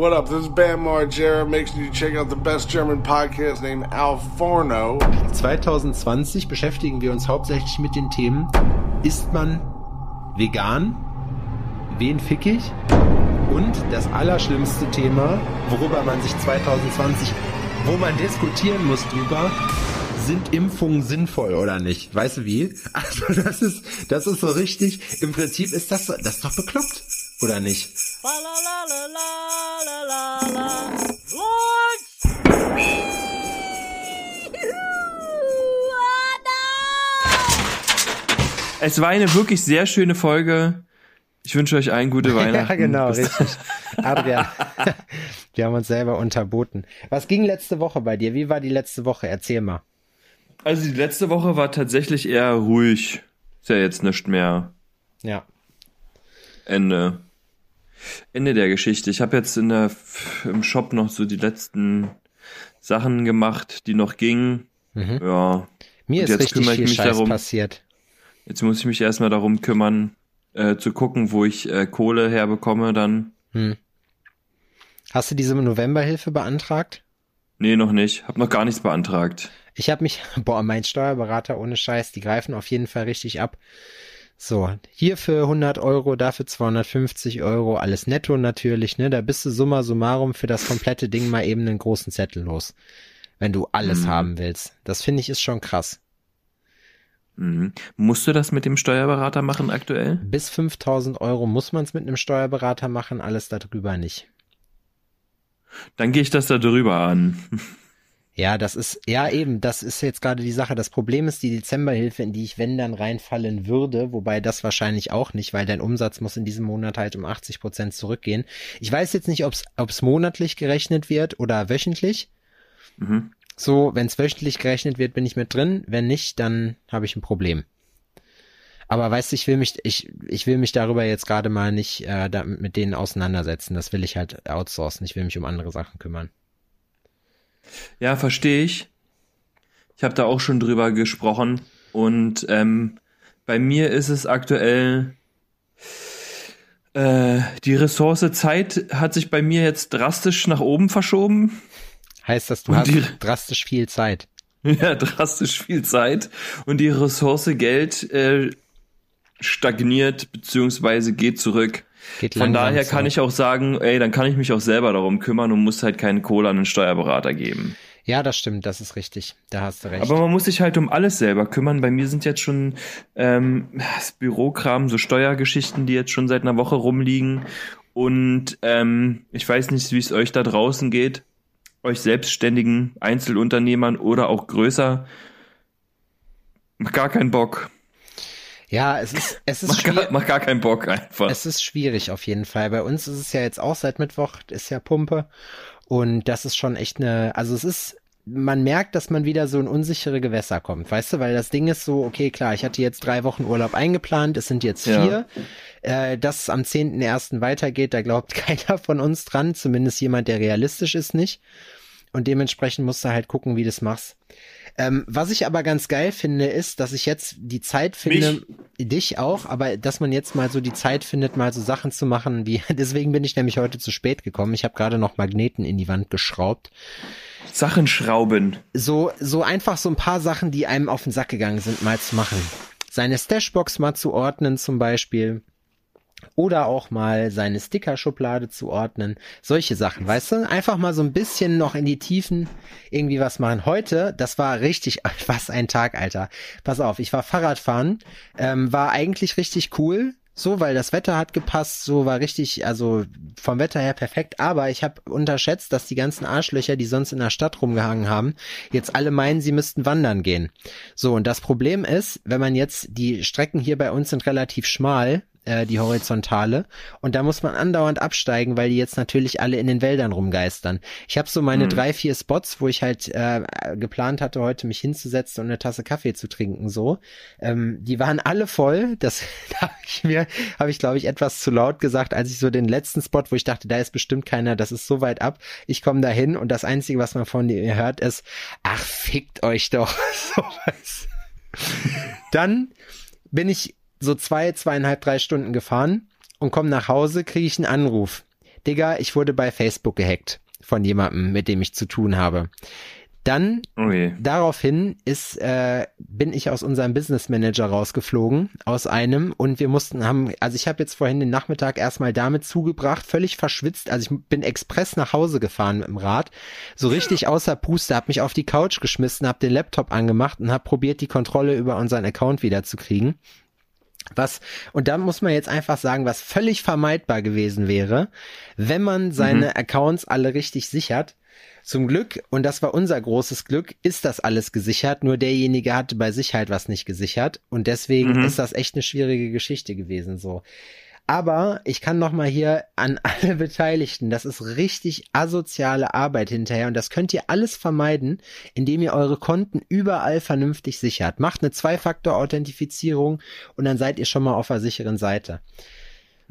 What up? This is Bam Margera. Make sure you check out the best German podcast named Al Forno. 2020 beschäftigen wir uns hauptsächlich mit den Themen, ist man vegan? Wen fick ich? Und das allerschlimmste Thema, worüber man sich 2020, wo man diskutieren muss drüber, sind Impfungen sinnvoll oder nicht? Weißt du wie? Also das ist, das ist so richtig, im Prinzip ist das, das ist doch bekloppt, oder nicht? Es war eine wirklich sehr schöne Folge. Ich wünsche euch allen gute Weihnachten. Ja, genau, Bis richtig. Adrian, wir haben uns selber unterboten. Was ging letzte Woche bei dir? Wie war die letzte Woche? Erzähl mal. Also die letzte Woche war tatsächlich eher ruhig. Ist ja jetzt nicht mehr Ja. Ende. Ende der Geschichte. Ich habe jetzt in der, im Shop noch so die letzten Sachen gemacht, die noch gingen. Mhm. Ja. Mir Und ist richtig viel Scheiß darum. passiert. Jetzt muss ich mich erstmal darum kümmern, äh, zu gucken, wo ich äh, Kohle herbekomme dann. Hm. Hast du diese Novemberhilfe beantragt? Nee, noch nicht. Hab noch gar nichts beantragt. Ich habe mich, boah, mein Steuerberater ohne Scheiß, die greifen auf jeden Fall richtig ab. So, hier für 100 Euro, dafür 250 Euro, alles netto natürlich, ne? Da bist du summa summarum für das komplette Ding mal eben einen großen Zettel los. Wenn du alles Mhm. haben willst. Das finde ich ist schon krass. Mhm. Musst du das mit dem Steuerberater machen aktuell? Bis 5000 Euro muss man es mit einem Steuerberater machen, alles darüber nicht. Dann gehe ich das da drüber an. Ja, das ist, ja eben, das ist jetzt gerade die Sache. Das Problem ist die Dezemberhilfe, in die ich, wenn dann reinfallen würde, wobei das wahrscheinlich auch nicht, weil dein Umsatz muss in diesem Monat halt um 80 Prozent zurückgehen. Ich weiß jetzt nicht, ob es monatlich gerechnet wird oder wöchentlich. Mhm. So, wenn es wöchentlich gerechnet wird, bin ich mit drin. Wenn nicht, dann habe ich ein Problem. Aber weißt du, ich will mich, ich, ich will mich darüber jetzt gerade mal nicht äh, da, mit denen auseinandersetzen. Das will ich halt outsourcen. Ich will mich um andere Sachen kümmern. Ja, verstehe ich. Ich habe da auch schon drüber gesprochen und ähm, bei mir ist es aktuell äh, die Ressource Zeit hat sich bei mir jetzt drastisch nach oben verschoben. Heißt das, du Und hast die- drastisch viel Zeit. Ja, drastisch viel Zeit und die Ressource Geld äh, stagniert beziehungsweise geht zurück. Geht Von daher zurück. kann ich auch sagen, ey, dann kann ich mich auch selber darum kümmern und muss halt keine Kohle an den Steuerberater geben. Ja, das stimmt, das ist richtig. Da hast du recht. Aber man muss sich halt um alles selber kümmern. Bei mir sind jetzt schon ähm, das Bürokram, so Steuergeschichten, die jetzt schon seit einer Woche rumliegen. Und ähm, ich weiß nicht, wie es euch da draußen geht, euch selbstständigen Einzelunternehmern oder auch größer. Gar keinen Bock. ja, es ist, es ist Mach schwierig. gar, mach gar keinen Bock einfach. Es ist schwierig auf jeden Fall. Bei uns ist es ja jetzt auch seit Mittwoch, ist ja Pumpe. Und das ist schon echt eine, also es ist, man merkt, dass man wieder so in unsichere Gewässer kommt, weißt du, weil das Ding ist so, okay, klar, ich hatte jetzt drei Wochen Urlaub eingeplant, es sind jetzt Ja. vier. Äh, dass es am 10.01. weitergeht, da glaubt keiner von uns dran, zumindest jemand, der realistisch ist, nicht. Und dementsprechend musst du halt gucken, wie du es machst. Ähm, was ich aber ganz geil finde, ist, dass ich jetzt die Zeit finde, dich auch, aber dass man jetzt mal so die Zeit findet, mal so Sachen zu machen, wie, deswegen bin ich nämlich heute zu spät gekommen. Ich habe gerade noch Magneten in die Wand geschraubt. Sachen schrauben. So, so einfach so ein paar Sachen, die einem auf den Sack gegangen sind, mal zu machen. Seine Stashbox mal zu ordnen zum Beispiel. Oder auch mal seine Stickerschublade zu ordnen. Solche Sachen, weißt du? Einfach mal so ein bisschen noch in die Tiefen irgendwie was machen. Heute, das war richtig, was ein Tag, Alter. Pass auf, ich war Fahrradfahren, ähm, war eigentlich richtig cool. So, weil das Wetter hat gepasst, so war richtig, also vom Wetter her perfekt. Aber ich habe unterschätzt, dass die ganzen Arschlöcher, die sonst in der Stadt rumgehangen haben, jetzt alle meinen, sie müssten wandern gehen. So, und das Problem ist, wenn man jetzt, die Strecken hier bei uns sind relativ schmal, äh, die horizontale. Und da muss man andauernd absteigen, weil die jetzt natürlich alle in den Wäldern rumgeistern. Ich habe so meine drei, vier Spots, wo ich halt äh, geplant hatte, heute mich hinzusetzen und eine Tasse Kaffee zu trinken. So, ähm, die waren alle voll. Das habe ich mir, habe ich glaube ich etwas zu laut gesagt, als ich so den letzten Spot, wo ich dachte, da ist bestimmt keiner, das ist so weit ab. Ich komme da hin und das einzige, was man von dir hört, ist, ach fickt euch doch. so was. Dann bin ich so zwei, zweieinhalb, drei Stunden gefahren und komme nach Hause, kriege ich einen Anruf. Digga, ich wurde bei Facebook gehackt von jemandem, mit dem ich zu tun habe. Dann Okay. daraufhin ist äh, bin ich aus unserem Business Manager rausgeflogen aus einem und wir mussten haben also ich habe jetzt vorhin den Nachmittag erstmal damit zugebracht völlig verschwitzt also ich bin express nach Hause gefahren mit dem Rad so richtig außer Puste habe mich auf die Couch geschmissen habe den Laptop angemacht und habe probiert die Kontrolle über unseren Account wieder zu kriegen was, und da muss man jetzt einfach sagen, was völlig vermeidbar gewesen wäre, wenn man seine Accounts alle richtig sichert. Zum Glück, und das war unser großes Glück, ist das alles gesichert, nur derjenige hatte bei sich halt was nicht gesichert und deswegen Mhm. ist das echt eine schwierige Geschichte gewesen so. Aber ich kann noch mal hier an alle Beteiligten, das ist richtig asoziale Arbeit hinterher und das könnt ihr alles vermeiden, indem ihr eure Konten überall vernünftig sichert. Macht eine Zwei-Faktor-Authentifizierung und dann seid ihr schon mal auf der sicheren Seite.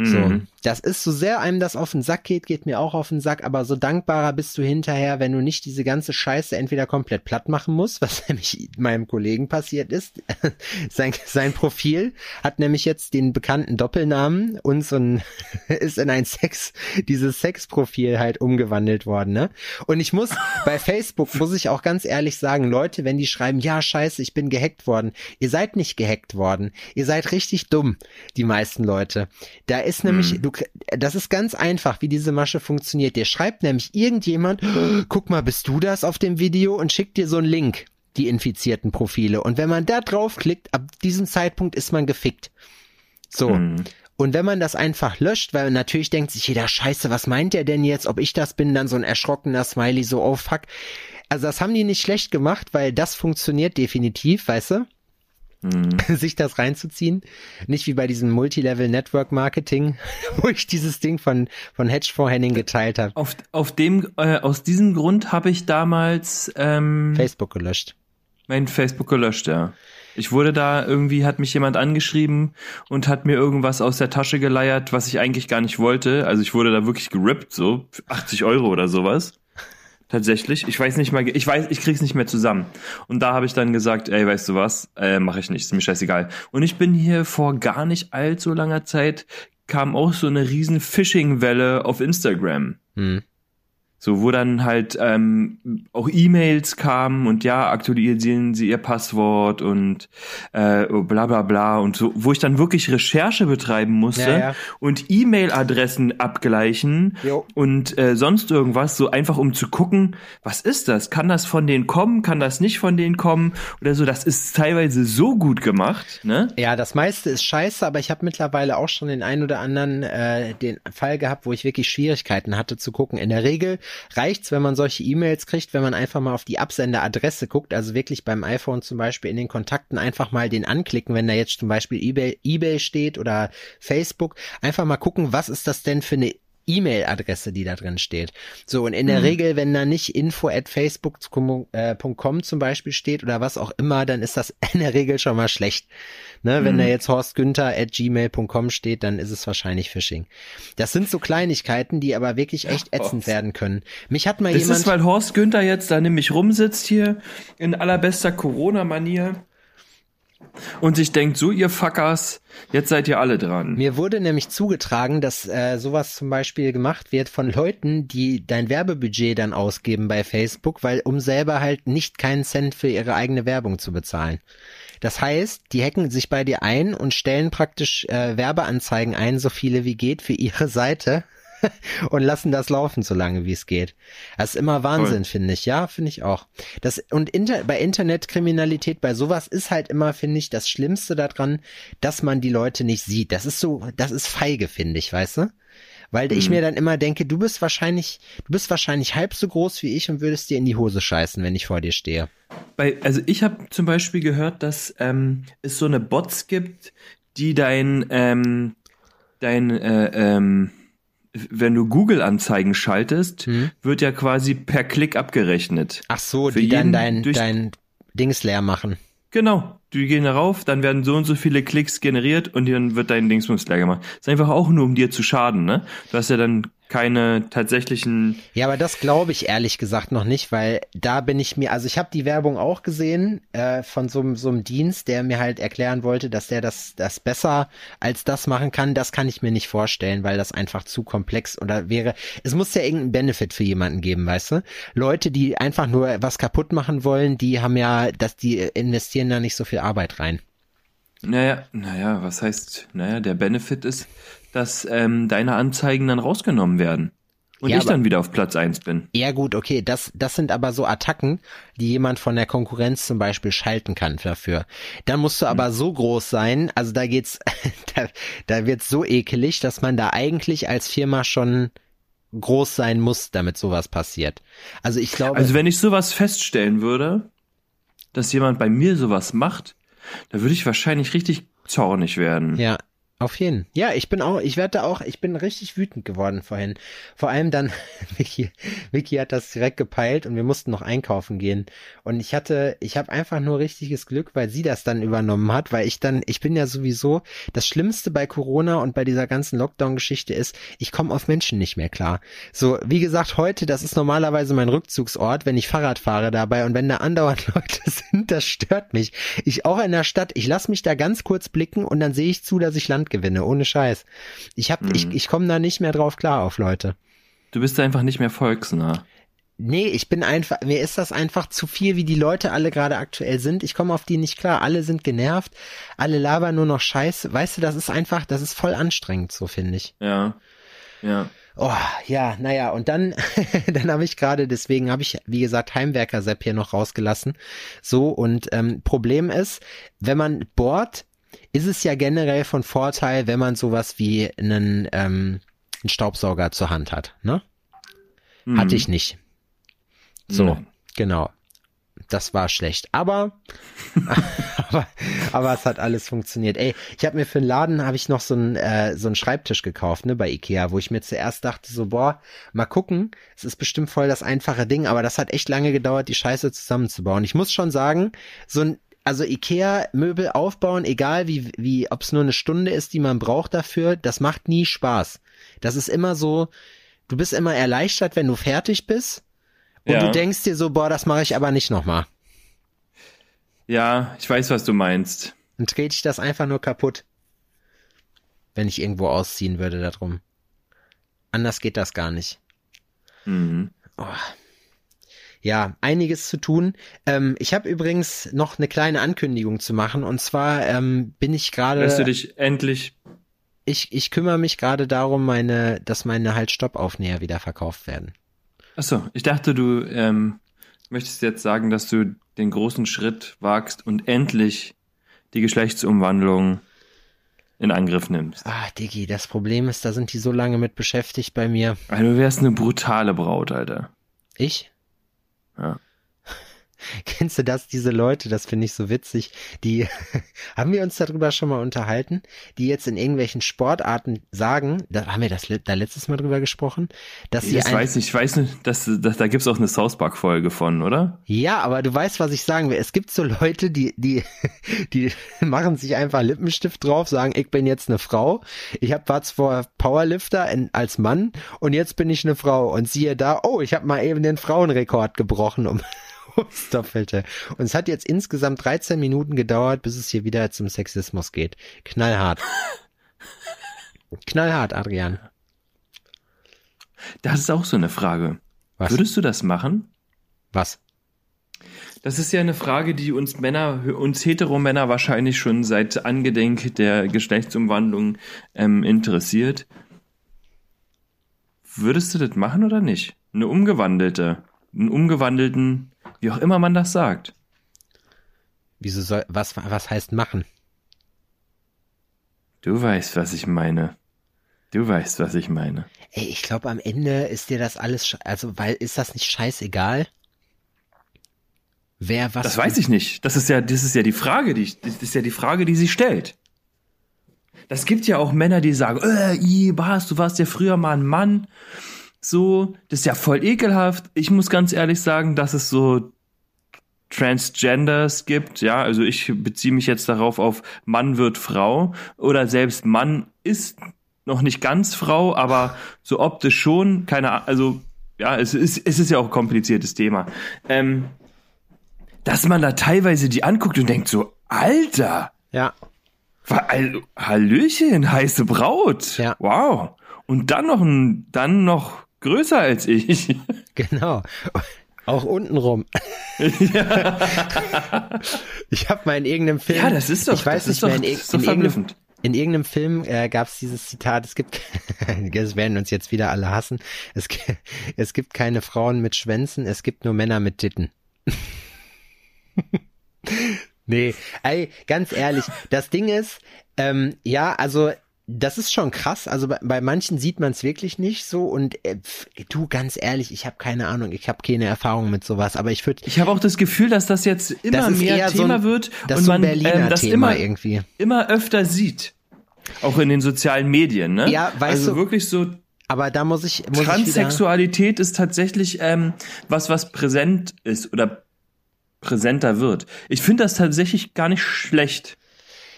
So, Mhm. das ist so sehr einem das auf den Sack geht, geht mir auch auf den Sack, aber so dankbarer bist du hinterher, wenn du nicht diese ganze Scheiße entweder komplett platt machen musst, was nämlich meinem Kollegen passiert ist. sein, sein Profil hat nämlich jetzt den bekannten Doppelnamen und so ein, ist in ein Sex, dieses Sexprofil halt umgewandelt worden, ne? Und ich muss, bei Facebook muss ich auch ganz ehrlich sagen, Leute, wenn die schreiben, ja, scheiße, ich bin gehackt worden, ihr seid nicht gehackt worden, ihr seid richtig dumm, die meisten Leute. Da ist nämlich, du, das ist ganz einfach, wie diese Masche funktioniert. Dir schreibt nämlich irgendjemand, guck mal, bist du das auf dem Video und schickt dir so einen Link, die infizierten Profile. Und wenn man da draufklickt, ab diesem Zeitpunkt ist man gefickt. So. Mhm. Und wenn man das einfach löscht, weil natürlich denkt sich jeder, scheiße, was meint der denn jetzt, ob ich das bin, dann so ein erschrockener Smiley, so, oh fuck. Also das haben die nicht schlecht gemacht, weil das funktioniert definitiv, weißt du? Mhm. sich das reinzuziehen. Nicht wie bei diesem Multilevel-Network-Marketing, wo ich dieses Ding von, von Hedgefonds Henning geteilt habe. Auf, auf dem, äh, aus diesem Grund habe ich damals ähm, Facebook gelöscht. mein Facebook gelöscht, ja. Ich wurde da irgendwie, hat mich jemand angeschrieben und hat mir irgendwas aus der Tasche geleiert, was ich eigentlich gar nicht wollte. Also ich wurde da wirklich gerippt, so 80 Euro oder sowas. Tatsächlich. Ich weiß nicht mal, ich weiß, ich krieg's nicht mehr zusammen. Und da habe ich dann gesagt, ey, weißt du was, äh, mache ich nicht, ist mir scheißegal. Und ich bin hier vor gar nicht allzu langer Zeit, kam auch so eine riesen Phishing-Welle auf Instagram. Hm. So, wo dann halt ähm, auch E-Mails kamen und ja, aktualisieren Sie Ihr Passwort und äh, bla bla bla und so, wo ich dann wirklich Recherche betreiben musste Ja, ja. und E-Mail-Adressen abgleichen Jo. und äh, sonst irgendwas, so einfach um zu gucken, was ist das? Kann das von denen kommen? Kann das nicht von denen kommen? Oder so, das ist teilweise so gut gemacht, ne? Ja, das meiste ist scheiße, aber ich habe mittlerweile auch schon den ein oder anderen äh, den Fall gehabt, wo ich wirklich Schwierigkeiten hatte zu gucken. In der Regel reicht's, wenn man solche E-Mails kriegt, wenn man einfach mal auf die Absenderadresse guckt, also wirklich beim iPhone zum Beispiel in den Kontakten einfach mal den anklicken, wenn da jetzt zum Beispiel eBay, eBay steht oder Facebook, einfach mal gucken, was ist das denn für eine E-Mail-Adresse, die da drin steht. So, und in der Regel, wenn da nicht info at facebook.com zum Beispiel steht oder was auch immer, dann ist das in der Regel schon mal schlecht. Ne, wenn da jetzt Horst Günther at gmail.com steht, dann ist es wahrscheinlich Phishing. Das sind so Kleinigkeiten, die aber wirklich echt ätzend Horst. werden können. Mich hat mal Das jemand. ist, weil Horst Günther jetzt da nämlich rumsitzt hier in allerbester Corona-Manier und sich denkt, so ihr Fuckers, jetzt seid ihr alle dran. Mir wurde nämlich zugetragen, dass äh, sowas zum Beispiel gemacht wird von Leuten, die dein Werbebudget dann ausgeben bei Facebook, weil um selber halt nicht keinen Cent für ihre eigene Werbung zu bezahlen. Das heißt, die hacken sich bei dir ein und stellen praktisch äh, Werbeanzeigen ein, so viele wie geht, für ihre Seite und lassen das laufen, so lange wie es geht. Das ist immer Wahnsinn, finde ich. Ja, finde ich auch. Das, und inter, bei Internetkriminalität, bei sowas ist halt immer, finde ich, das Schlimmste daran, dass man die Leute nicht sieht. Das ist so, das ist feige, finde ich, weißt du? Weil ich mir dann immer denke, du bist wahrscheinlich, du bist wahrscheinlich halb so groß wie ich und würdest dir in die Hose scheißen, wenn ich vor dir stehe. Bei, also ich habe zum Beispiel gehört, dass ähm, es so eine Bots gibt, die dein, ähm, dein, äh, ähm, wenn du Google-Anzeigen schaltest, Hm. wird ja quasi per Klick abgerechnet. Ach so, Für die dann dein, dein Dings leer machen. Genau. Die gehen darauf, dann werden so und so viele Klicks generiert und dann wird dein Dingsbums leer gemacht. Ist einfach auch nur, um dir zu schaden, ne? Du hast ja dann keine tatsächlichen. Ja, aber das glaube ich ehrlich gesagt noch nicht, weil da bin ich mir, also ich habe die Werbung auch gesehen äh, von so, so einem Dienst, der mir halt erklären wollte, dass der das, das besser als das machen kann. Das kann ich mir nicht vorstellen, weil das einfach zu komplex oder wäre. Es muss ja irgendeinen Benefit für jemanden geben, weißt du? Leute, die einfach nur was kaputt machen wollen, die haben ja, dass die investieren da nicht so viel Arbeit rein. Naja, naja, was heißt, naja, der Benefit ist, dass ähm, deine Anzeigen dann rausgenommen werden. Und ja, ich dann wieder auf Platz eins bin. Ja gut, okay, das, das sind aber so Attacken, die jemand von der Konkurrenz zum Beispiel schalten kann dafür. Dann musst du aber hm. so groß sein, also da geht's, da, da wird's so ekelig, dass man da eigentlich als Firma schon groß sein muss, damit sowas passiert. Also ich glaube. Also wenn ich sowas feststellen würde, dass jemand bei mir sowas macht, da würde ich wahrscheinlich richtig zornig werden. Ja, auf jeden. Ja, ich bin auch, ich werde auch, ich bin richtig wütend geworden vorhin. Vor allem dann, Vicky, Vicky hat das direkt gepeilt und wir mussten noch einkaufen gehen. Und ich hatte, ich habe einfach nur richtiges Glück, weil sie das dann übernommen hat, weil ich dann, ich bin ja sowieso, das Schlimmste bei Corona und bei dieser ganzen Lockdown-Geschichte ist, ich komme auf Menschen nicht mehr klar. So, wie gesagt, heute, das ist normalerweise mein Rückzugsort, wenn ich Fahrrad fahre dabei und wenn da andauernd Leute sind, das stört mich. Ich auch in der Stadt, ich lasse mich da ganz kurz blicken und dann sehe ich zu, dass ich Land gewinne, ohne Scheiß. Ich hab, mhm. ich, ich komme da nicht mehr drauf klar auf Leute. Du bist einfach nicht mehr volksnah. Nee, ich bin einfach, mir ist das einfach zu viel, wie die Leute alle gerade aktuell sind. Ich komme auf die nicht klar. Alle sind genervt, alle labern nur noch Scheiß. Weißt du, das ist einfach, das ist voll anstrengend, so finde ich. Ja. Ja. Oh, ja, naja, und dann, dann habe ich gerade, deswegen habe ich, wie gesagt, Heimwerker-Sepp hier noch rausgelassen. So, und ähm, Problem ist, wenn man bohrt, ist es ja generell von Vorteil, wenn man sowas wie einen, ähm, einen Staubsauger zur Hand hat, ne? Mhm. Hatte ich nicht. So, mhm. genau. Das war schlecht. Aber, aber, aber es hat alles funktioniert. Ey, ich habe mir für den Laden habe ich noch so einen äh, so einen Schreibtisch gekauft, ne, bei Ikea, wo ich mir zuerst dachte so, boah, mal gucken, es ist bestimmt voll das einfache Ding, aber das hat echt lange gedauert, die Scheiße zusammenzubauen. Ich muss schon sagen, so ein also Ikea-Möbel aufbauen, egal wie, wie, ob es nur eine Stunde ist, die man braucht dafür, das macht nie Spaß. Das ist immer so, du bist immer erleichtert, wenn du fertig bist. Und ja. du denkst dir so, boah, das mache ich aber nicht nochmal. Ja, ich weiß, was du meinst. Dann trete ich das einfach nur kaputt. Wenn ich irgendwo ausziehen würde darum. Anders geht das gar nicht. Mhm. Oh ja, einiges zu tun. Ähm, ich habe übrigens noch eine kleine Ankündigung zu machen. Und zwar ähm, bin ich gerade. Lässt du dich endlich. Ich, ich kümmere mich gerade darum, meine, dass meine halt Stoppaufnäher wieder verkauft werden. Achso, ich dachte, du ähm, möchtest jetzt sagen, dass du den großen Schritt wagst und endlich die Geschlechtsumwandlung in Angriff nimmst. Ah, Diggi, das Problem ist, da sind die so lange mit beschäftigt bei mir. Also du wärst eine brutale Braut, Alter. Ich? Ja. Kennst du das, diese Leute, das finde ich so witzig, die, haben wir uns darüber schon mal unterhalten, die jetzt in irgendwelchen Sportarten sagen, da haben wir das da letztes Mal drüber gesprochen, dass sie. Das weiß ich, ich weiß nicht, dass, dass da gibt's auch eine South Park Folge von, oder? Ja, aber du weißt, was ich sagen will. Es gibt so Leute, die, die, die machen sich einfach Lippenstift drauf, sagen, ich bin jetzt eine Frau, ich hab war zwar Powerlifter in, als Mann und jetzt bin ich eine Frau und siehe da, oh, ich habe mal eben den Frauenrekord gebrochen, um Doppelte. Und es hat jetzt insgesamt 13 Minuten gedauert, bis es hier wieder zum Sexismus geht. Knallhart. Knallhart, Adrian. Das ist auch so eine Frage. Was? Würdest du das machen? Was? Das ist ja eine Frage, die uns Männer, uns Heteromänner wahrscheinlich schon seit Angedenk der Geschlechtsumwandlung ähm, interessiert. Würdest du das machen oder nicht? Eine umgewandelte, einen umgewandelten wie auch immer man das sagt. Wieso soll, was, was heißt machen? Du weißt, was ich meine. Du weißt, was ich meine. Ey, ich glaube, am Ende ist dir das alles, also, weil, ist das nicht scheißegal? Wer was? Das weiß ich nicht. Das ist ja, das ist ja die Frage, die, das ist ja die Frage, die sie stellt. Das gibt ja auch Männer, die sagen, äh, i, was, du warst ja früher mal ein Mann so, das ist ja voll ekelhaft. Ich muss ganz ehrlich sagen, dass es so Transgenders gibt, ja, also ich beziehe mich jetzt darauf auf Mann wird Frau oder selbst Mann ist noch nicht ganz Frau, aber so optisch schon. Keine Ahnung, also ja, es ist, es ist ja auch ein kompliziertes Thema. Ähm, dass man da teilweise die anguckt und denkt so, Alter, Ja, Hallöchen, heiße Braut. Ja. Wow. Und dann noch ein, dann noch größer als ich. genau. Auch untenrum. Ich habe mal in irgendeinem Film. Ja, das ist doch, ich weiß nicht ist doch, mehr, in, das irg- ist doch in, irgendeinem, verblüffend. in irgendeinem Film äh, gab es dieses Zitat, es gibt, es werden uns jetzt wieder alle hassen, es, es gibt keine Frauen mit Schwänzen, es gibt nur Männer mit Titten. nee, ey, ganz ehrlich, das Ding ist, ähm, ja, also das ist schon krass. Also bei, bei manchen sieht man es wirklich nicht so. Und äh, du, ganz ehrlich, ich habe keine Ahnung, ich habe keine Erfahrung mit sowas. Aber ich würde, Ich habe auch das Gefühl, dass das jetzt immer das mehr eher so Thema ein, wird und so man ähm, das Thema immer, irgendwie. immer öfter sieht. Auch in den sozialen Medien, ne? Ja, weißt also du- wirklich so Aber da muss ich, muss ich Transsexualität ist tatsächlich ähm, was, was präsent ist oder präsenter wird. Ich finde das tatsächlich gar nicht schlecht.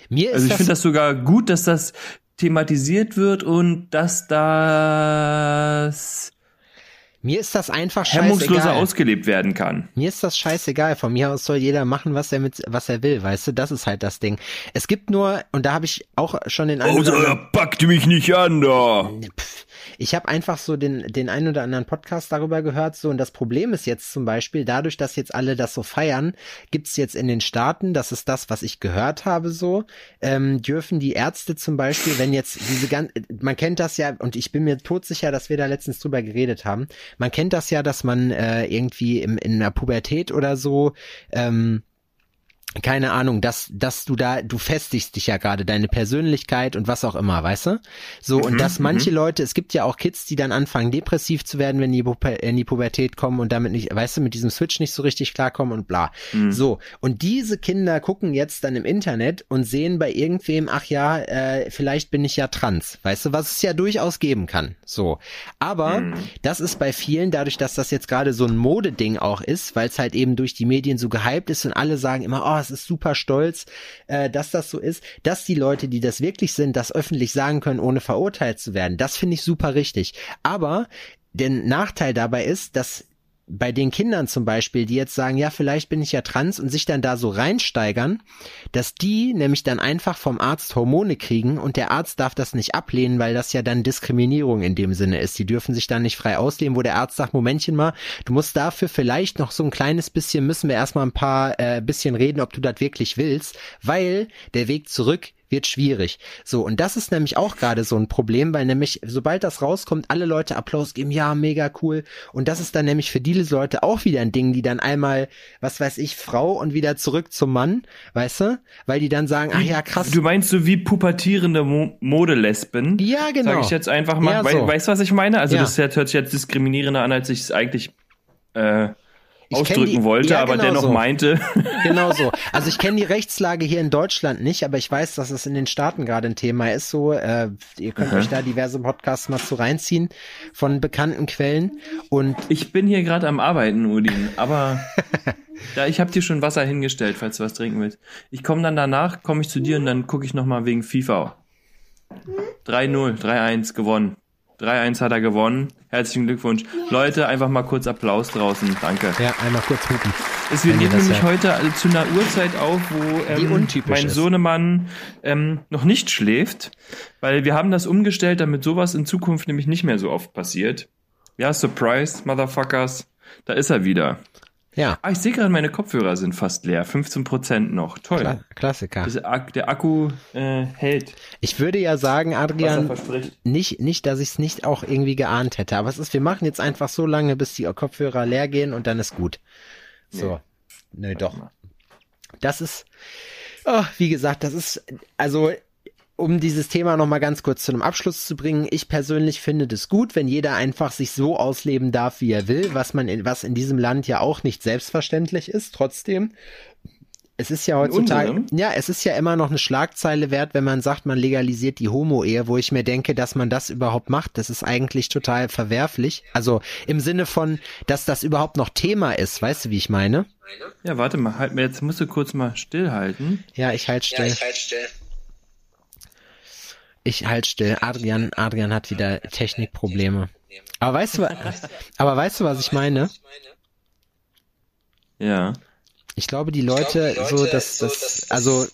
mir ist Also ich finde das sogar gut, dass das thematisiert wird und dass das mir ist das einfach scheißegal. ausgelebt werden kann. Mir ist das scheißegal. Von mir aus soll jeder machen, was er mit, was er will, weißt du? Das ist halt das Ding. Es gibt nur, und da habe ich auch schon den oder anderen, packt mich nicht an da. Pff, ich habe einfach so den, den einen oder anderen Podcast darüber gehört, so, und das Problem ist jetzt zum Beispiel, dadurch, dass jetzt alle das so feiern, gibt's jetzt in den Staaten, das ist das, was ich gehört habe, so, ähm, dürfen die Ärzte zum Beispiel, wenn jetzt diese ganz, man kennt das ja, und ich bin mir todsicher, dass wir da letztens drüber geredet haben, man kennt das ja, dass man äh, irgendwie im, in der Pubertät oder so, ähm, keine Ahnung, dass, dass du da, du festigst dich ja gerade, deine Persönlichkeit und was auch immer, weißt du? So, und dass manche Leute, es gibt ja auch Kids, die dann anfangen, depressiv zu werden, wenn die in die Pubertät kommen und damit nicht, weißt du, mit diesem Switch nicht so richtig klarkommen und bla. So, und diese Kinder gucken jetzt dann im Internet und sehen bei irgendwem, ach ja, äh, vielleicht bin ich ja trans, weißt du, was es ja durchaus geben kann. So. Aber das ist bei vielen, dadurch, dass das jetzt gerade so ein Modeding auch ist, weil es halt eben durch die Medien so gehypt ist und alle sagen immer, oh, es ist super stolz, äh, dass das so ist, dass die Leute, die das wirklich sind, das öffentlich sagen können, ohne verurteilt zu werden. Das finde ich super richtig. Aber der Nachteil dabei ist, dass bei den Kindern zum Beispiel, die jetzt sagen, ja, vielleicht bin ich ja trans und sich dann da so reinsteigern, dass die nämlich dann einfach vom Arzt Hormone kriegen und der Arzt darf das nicht ablehnen, weil das ja dann Diskriminierung in dem Sinne ist. Die dürfen sich dann nicht frei ausleben, wo der Arzt sagt, Momentchen mal, du musst dafür vielleicht noch so ein kleines bisschen, müssen wir erstmal ein paar äh, bisschen reden, ob du das wirklich willst, weil der Weg zurück wird schwierig. So, und das ist nämlich auch gerade so ein Problem, weil nämlich, sobald das rauskommt, alle Leute Applaus geben, ja, mega cool. Und das ist dann nämlich für diese Leute auch wieder ein Ding, die dann einmal, was weiß ich, Frau und wieder zurück zum Mann, weißt du? Weil die dann sagen, ach ja, krass. Du meinst so wie pubertierende Mo Modelesben? Ja, genau. Sag ich jetzt einfach mal. Ja, so. Weißt du, was ich meine? Also Ja. das hört sich jetzt diskriminierender an, als ich es eigentlich äh, ausdrücken die- wollte, ja, aber genau dennoch so. meinte. Genau so. Also ich kenne die Rechtslage hier in Deutschland nicht, aber ich weiß, dass es in den Staaten gerade ein Thema ist. So, äh, ihr könnt euch da diverse Podcasts mal zu reinziehen von bekannten Quellen. Und Ich bin hier gerade am Arbeiten, Udin, aber ja, ich habe dir schon Wasser hingestellt, falls du was trinken willst. Ich komme dann danach, komme ich zu dir und dann gucke ich nochmal wegen FIFA. 3-0, 3-1 gewonnen. 3-1 hat er gewonnen. Herzlichen Glückwunsch. Leute, einfach mal kurz Applaus draußen. Danke. ja, einmal kurz hupen. Es, wir Wenn ihr nehmen das nämlich hört. heute also zu einer Uhrzeit auf, wo ähm, mein ist. Sohnemann ähm, noch nicht schläft, weil wir haben das umgestellt, damit sowas in Zukunft nämlich nicht mehr so oft passiert. Ja, Surprise, Motherfuckers. Da ist er wieder. Ja, Ah, ich sehe gerade, meine Kopfhörer sind fast leer. 15% noch. Toll. Kla Klassiker. Ak- Der Akku äh, hält, Ich würde ja sagen, Adrian, nicht, nicht, dass ich es nicht auch irgendwie geahnt hätte, aber es ist, wir machen jetzt einfach so lange, bis die Kopfhörer leer gehen und dann ist gut. So. Nö, doch. Das ist, oh, wie gesagt, das ist, also, um dieses Thema nochmal ganz kurz zu einem Abschluss zu bringen, ich persönlich finde das gut, wenn jeder einfach sich so ausleben darf, wie er will, was man in, was in diesem Land ja auch nicht selbstverständlich ist, trotzdem. Es ist ja heutzutage, unserem? ja, es ist ja immer noch eine Schlagzeile wert, wenn man sagt, man legalisiert die Homo-Ehe, wo ich mir denke, dass man das überhaupt macht. Das ist eigentlich total verwerflich. Also im Sinne von, dass das überhaupt noch Thema ist. Weißt du, wie ich meine? Ja, warte mal, halt mir jetzt musst du kurz mal stillhalten. Ja, ich halt still. Ja, ich halt still. Ich halt still. Adrian, Adrian hat wieder Technikprobleme. Aber weißt du, aber weißt du, was ich meine? Ja. Ich glaube, die Leute, so, dass das, also,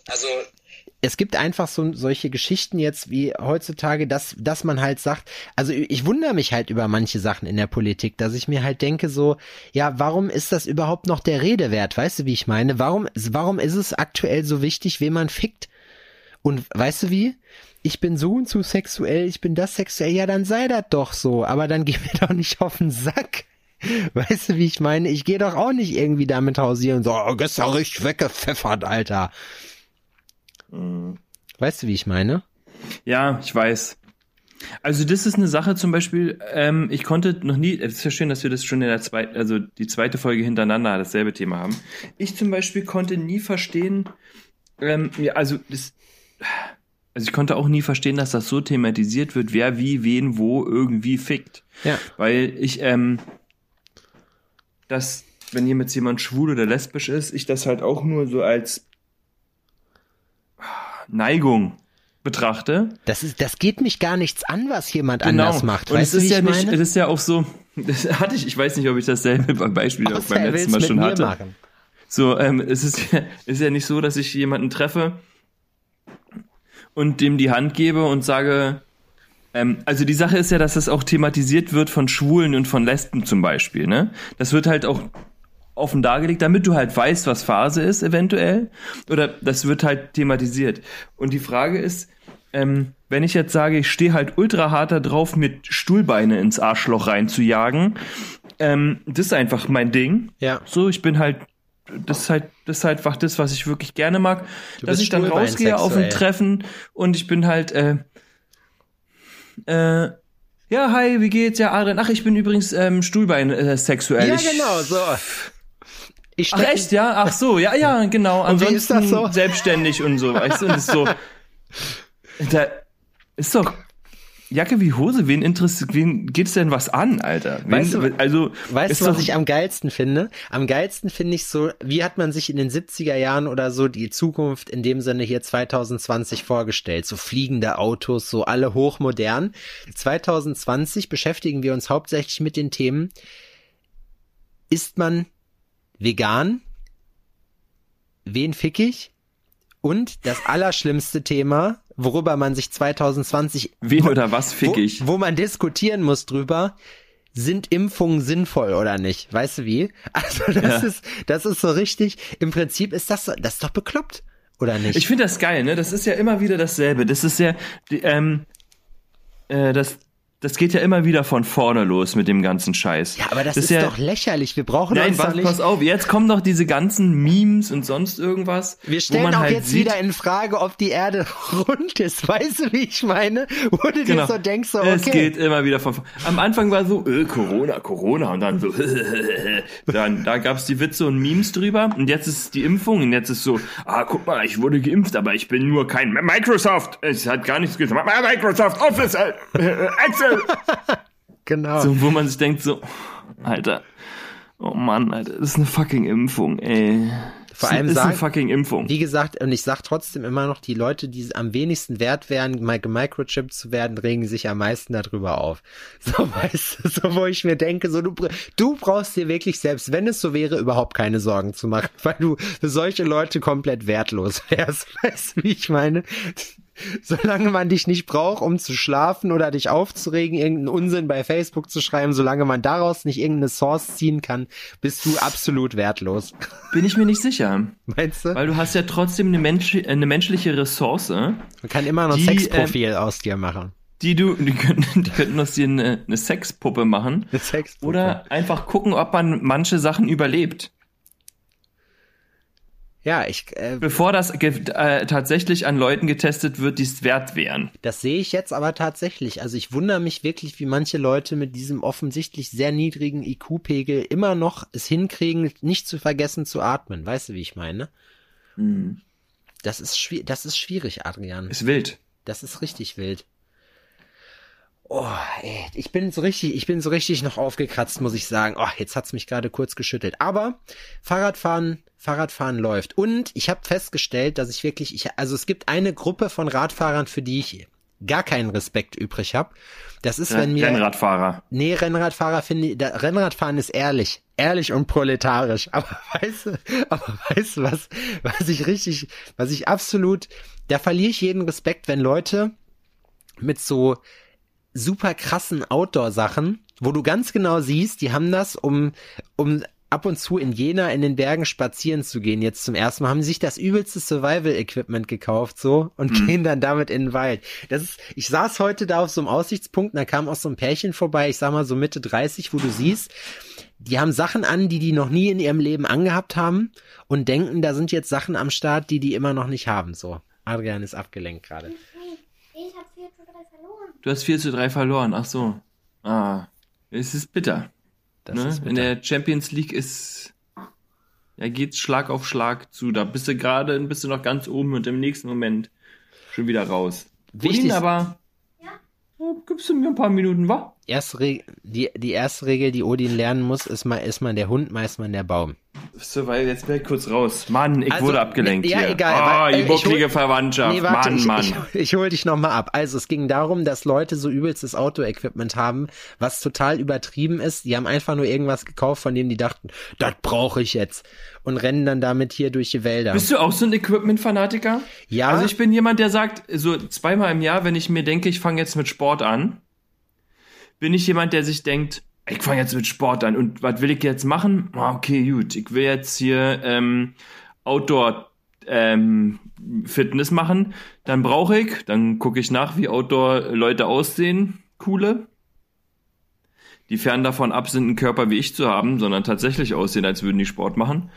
es gibt einfach so solche Geschichten jetzt wie heutzutage, dass, dass man halt sagt, also ich wundere mich halt über manche Sachen in der Politik, dass ich mir halt denke so, ja, warum ist das überhaupt noch der Rede wert? Weißt du, wie ich meine? Warum, warum ist es aktuell so wichtig, wen man fickt? Und weißt du wie? Ich bin so und so sexuell, ich bin das sexuell, ja, dann sei das doch so, aber dann geh mir doch nicht auf den Sack. Weißt du, wie ich meine? Ich gehe doch auch nicht irgendwie damit hausieren und so, oh, gestern richtig weggepfeffert, Alter. Weißt du, wie ich meine? Ja, ich weiß. Also das ist eine Sache zum Beispiel, ähm, ich konnte noch nie, es ist ja schön, dass wir das schon in der zweiten, also die zweite Folge hintereinander dasselbe Thema haben. Ich zum Beispiel konnte nie verstehen, ähm, ja, also das, also ich konnte auch nie verstehen, dass das so thematisiert wird, wer wie, wen, wo irgendwie fickt. Ja. Weil ich, ähm, dass, wenn jemand jemand schwul oder lesbisch ist, ich das halt auch nur so als Neigung betrachte. Das ist, das geht mich gar nichts an, was jemand anders macht. Und weißt es ist ja ich nicht, das ist ja auch so, das hatte ich, ich weiß nicht, ob ich dasselbe beim Beispiel auch beim letzten Mal mit schon mir hatte. machen. So, ähm, es ist ja, ist ja nicht so, dass ich jemanden treffe und dem die Hand gebe und sage, ähm, also die Sache ist ja, dass das auch thematisiert wird von Schwulen und von Lesben zum Beispiel, ne? Das wird halt auch offen dargelegt, damit du halt weißt, was Phase ist, eventuell. Oder das wird halt thematisiert. Und die Frage ist, ähm, wenn ich jetzt sage, ich stehe halt ultra hart da drauf, mit Stuhlbeine ins Arschloch reinzujagen, ähm, das ist einfach mein Ding. Ja. So, ich bin halt, das ist halt, das ist halt einfach das, was ich wirklich gerne mag, dass ich dann rausgehe auf ein. Treffen und ich bin halt, äh, äh, ja, hi, wie geht's? Ja, Adrian. Ach, ich bin übrigens ähm, Stuhlbein äh, sexuell. Ja, ich, genau, so. Ich Ach echt, ja? Ach so, ja, ja, genau. Und Ansonsten ist das so? selbstständig und so, weißt du? Und ist so, da ist doch Jacke wie Hose. Wen interessiert, wen geht's denn was an, Alter? Wen, Weißt du- also, Weißt du, was ich am geilsten finde? Am geilsten finde ich so, wie hat man sich in den 70er Jahren oder so die Zukunft in dem Sinne hier 2020 vorgestellt? So fliegende Autos, so alle hochmodern. 2020 beschäftigen wir uns hauptsächlich mit den Themen, ist man vegan? Wen fick ich? Und das allerschlimmste Thema, worüber man sich 2020 Wen oder was fick wo, ich? Wo man diskutieren muss drüber, sind Impfungen sinnvoll oder nicht? Weißt du wie? Also das Ja. ist, das ist so richtig. Im Prinzip ist das, das ist doch bekloppt, oder nicht? Ich finde das geil, ne? Das ist ja immer wieder dasselbe. Das ist ja, ähm, äh, das, das geht ja immer wieder von vorne los mit dem ganzen Scheiß. ja, aber das, ist, ja, doch lächerlich. Wir brauchen Nein, uns was, nicht. pass auf, jetzt kommen doch diese ganzen Memes und sonst irgendwas. Wir stellen auch halt jetzt sieht, wieder in Frage, ob die Erde rund ist. Weißt du, wie ich meine? Wo du Genau. dir so denkst, so, okay. Es geht immer wieder von vorne. Am Anfang war so, äh, Corona, Corona und dann so, dann da gab's die Witze und Memes drüber und jetzt ist die Impfung und jetzt ist so, ah, guck mal, ich wurde geimpft, aber ich bin nur kein Microsoft. Es hat gar nichts gesagt. Microsoft Office, äh, äh, Excel. genau. So, wo man sich denkt so, Alter, oh Mann, Alter, das ist eine fucking Impfung, ey. Vor Das allem ist eine sagen- fucking Impfung. Wie gesagt, und ich sag trotzdem immer noch, die Leute, die am wenigsten wert wären, mi- gemicrochipped zu werden, regen sich am meisten darüber auf. So, weißt du, so, wo ich mir denke, so, du, du brauchst dir wirklich, selbst wenn es so wäre, überhaupt keine Sorgen zu machen, weil du für solche Leute komplett wertlos wärst. Weißt du, wie ich meine? Solange man dich nicht braucht, um zu schlafen oder dich aufzuregen, irgendeinen Unsinn bei Facebook zu schreiben, solange man daraus nicht irgendeine Source ziehen kann, bist du absolut wertlos. Bin ich mir nicht sicher. Meinst du? Weil du hast ja trotzdem eine, Mensch, eine menschliche Ressource, Man kann immer noch ein Sexprofil aus dir machen. die du, die könnten, die könnten aus dir eine, eine Sexpuppe machen. Eine Sexpuppe. Oder einfach gucken, ob man manche Sachen überlebt. Ja, ich, äh, Bevor das äh, tatsächlich an Leuten getestet wird, die es wert wären. das sehe ich jetzt aber tatsächlich. Also ich wundere mich wirklich, wie manche Leute mit diesem offensichtlich sehr niedrigen IQ-Pegel immer noch es hinkriegen, nicht zu vergessen zu atmen. Weißt du, wie ich meine? Das ist schwierig, das ist schwierig, Adrian. Ist wild. Das ist richtig wild. Oh, ey, ich bin so richtig, ich bin so richtig noch aufgekratzt, muss ich sagen. Oh, jetzt hat's mich gerade kurz geschüttelt. Aber Fahrradfahren, Fahrradfahren läuft. Und ich habe festgestellt, dass ich wirklich, ich, also es gibt eine Gruppe von Radfahrern, für die ich gar keinen Respekt übrig habe, das ist, wenn mir Rennradfahrer. Nee, Rennradfahrer finde ich, da, Rennradfahren ist ehrlich. Ehrlich und proletarisch. Aber weißt du, aber weißt du was, was ich richtig, was ich absolut, da verliere ich jeden Respekt, wenn Leute mit so super krassen Outdoor-Sachen, wo du ganz genau siehst, die haben das, um, um ab und zu in Jena in den Bergen spazieren zu gehen. Jetzt zum ersten Mal haben sie sich das übelste Survival-Equipment gekauft, so, und gehen dann damit in den Wald. Das ist, ich saß heute da auf so einem Aussichtspunkt, und da kam auch so ein Pärchen vorbei, ich sag mal so Mitte 30, wo du siehst, die haben Sachen an, die die noch nie in ihrem Leben angehabt haben und denken, da sind jetzt Sachen am Start, die die immer noch nicht haben, so. Adrian ist abgelenkt gerade. Ich habe 4 zu 3 verloren. Du hast 4 zu 3 verloren, ach so. Ah, es ist bitter. Das ne? ist In bitter. der Champions League ist, ja, geht's Schlag auf Schlag zu. Da bist du gerade, bist du noch ganz oben und im nächsten Moment schon wieder raus. Wichtig- Wohin aber, Ja. oh, gibst du mir ein paar Minuten, wa? Erste Re die, die erste Regel, die Odin lernen muss, ist mal, ist man der Hund, meist man der Baum. So, weil jetzt wäre ich kurz raus. Mann, ich Also, wurde abgelenkt ja, hier. egal, Ah, äh, die ich bucklige Verwandtschaft. Nee, warte, Mann, ich, Mann. ich, ich hol dich nochmal ab. Also es ging darum, dass Leute so übelstes Auto-Equipment haben, was total übertrieben ist. Die haben einfach nur irgendwas gekauft, von dem die dachten, das brauche ich jetzt. Und rennen dann damit hier durch die Wälder. Bist du auch so ein Equipment-Fanatiker? Ja. Also ich bin jemand, der sagt, so zweimal im Jahr, wenn ich mir denke, ich fange jetzt mit Sport an, bin ich jemand, der sich denkt, ich fange jetzt mit Sport an und was will ich jetzt machen? Ah, Okay, gut, ich will jetzt hier ähm, Outdoor ähm, Fitness machen, dann brauche ich, dann gucke ich nach, wie Outdoor-Leute aussehen, coole, die fern davon ab sind, einen Körper wie ich zu haben, sondern tatsächlich aussehen, als würden die Sport machen.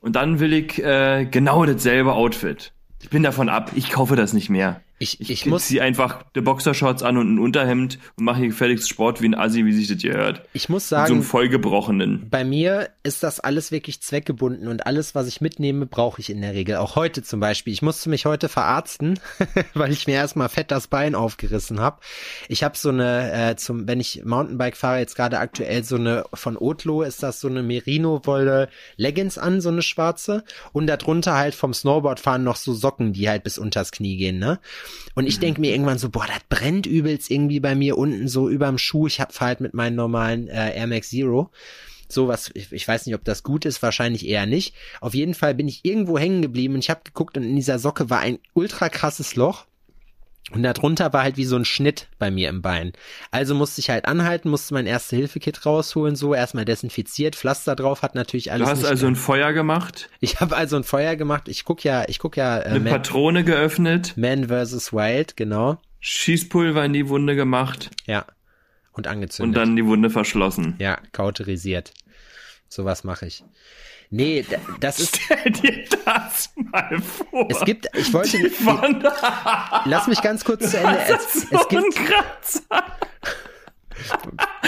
Und dann will ich äh, genau dasselbe Outfit. Ich bin davon ab, ich kaufe das nicht mehr. Ich, ich, Ich, muss, ziehe einfach die Boxershorts an und ein Unterhemd und mache hier gefälligst Sport wie ein Assi, wie sich das gehört. ich muss Mit so einem sagen, vollgebrochenen. bei mir ist das alles wirklich zweckgebunden und alles, was ich mitnehme, brauche ich in der Regel. Auch heute zum Beispiel. Ich musste mich heute verarzten, weil ich mir erstmal fett das Bein aufgerissen habe. Ich habe so eine, äh, zum, wenn ich Mountainbike fahre, jetzt gerade aktuell so eine, von Otlo ist das so eine Merino-Wolle Leggings an, so eine schwarze. Und darunter halt vom Snowboardfahren noch so Socken, die halt bis unters Knie gehen, ne? Und ich denke mir irgendwann so, boah, das brennt übelst irgendwie bei mir unten so überm Schuh. Ich hab halt mit meinen normalen äh, Air Max Zero sowas, ich, ich weiß nicht, ob das gut ist, wahrscheinlich eher nicht. Auf jeden Fall bin ich irgendwo hängen geblieben und ich habe geguckt und in dieser Socke war ein ultra krasses Loch. Und darunter war halt wie so ein Schnitt bei mir im Bein. Also musste ich halt anhalten, musste mein Erste-Hilfe-Kit rausholen, so erstmal desinfiziert, Pflaster drauf, hat natürlich Du alles hast nicht also ein Feuer gemacht, Ich habe also ein Feuer gemacht. Ich guck ja, ich guck ja äh, eine Man, Patrone geöffnet, Man vs. Wild, genau. Schießpulver in die Wunde gemacht Ja. Und und angezündet. dann die Wunde verschlossen. ja, kauterisiert. Sowas mache ich. Nee, das ist Stell dir das mal vor. es gibt ich wollte die Wand lass mich ganz kurz zu Ende es, so es gibt ein Kratzer.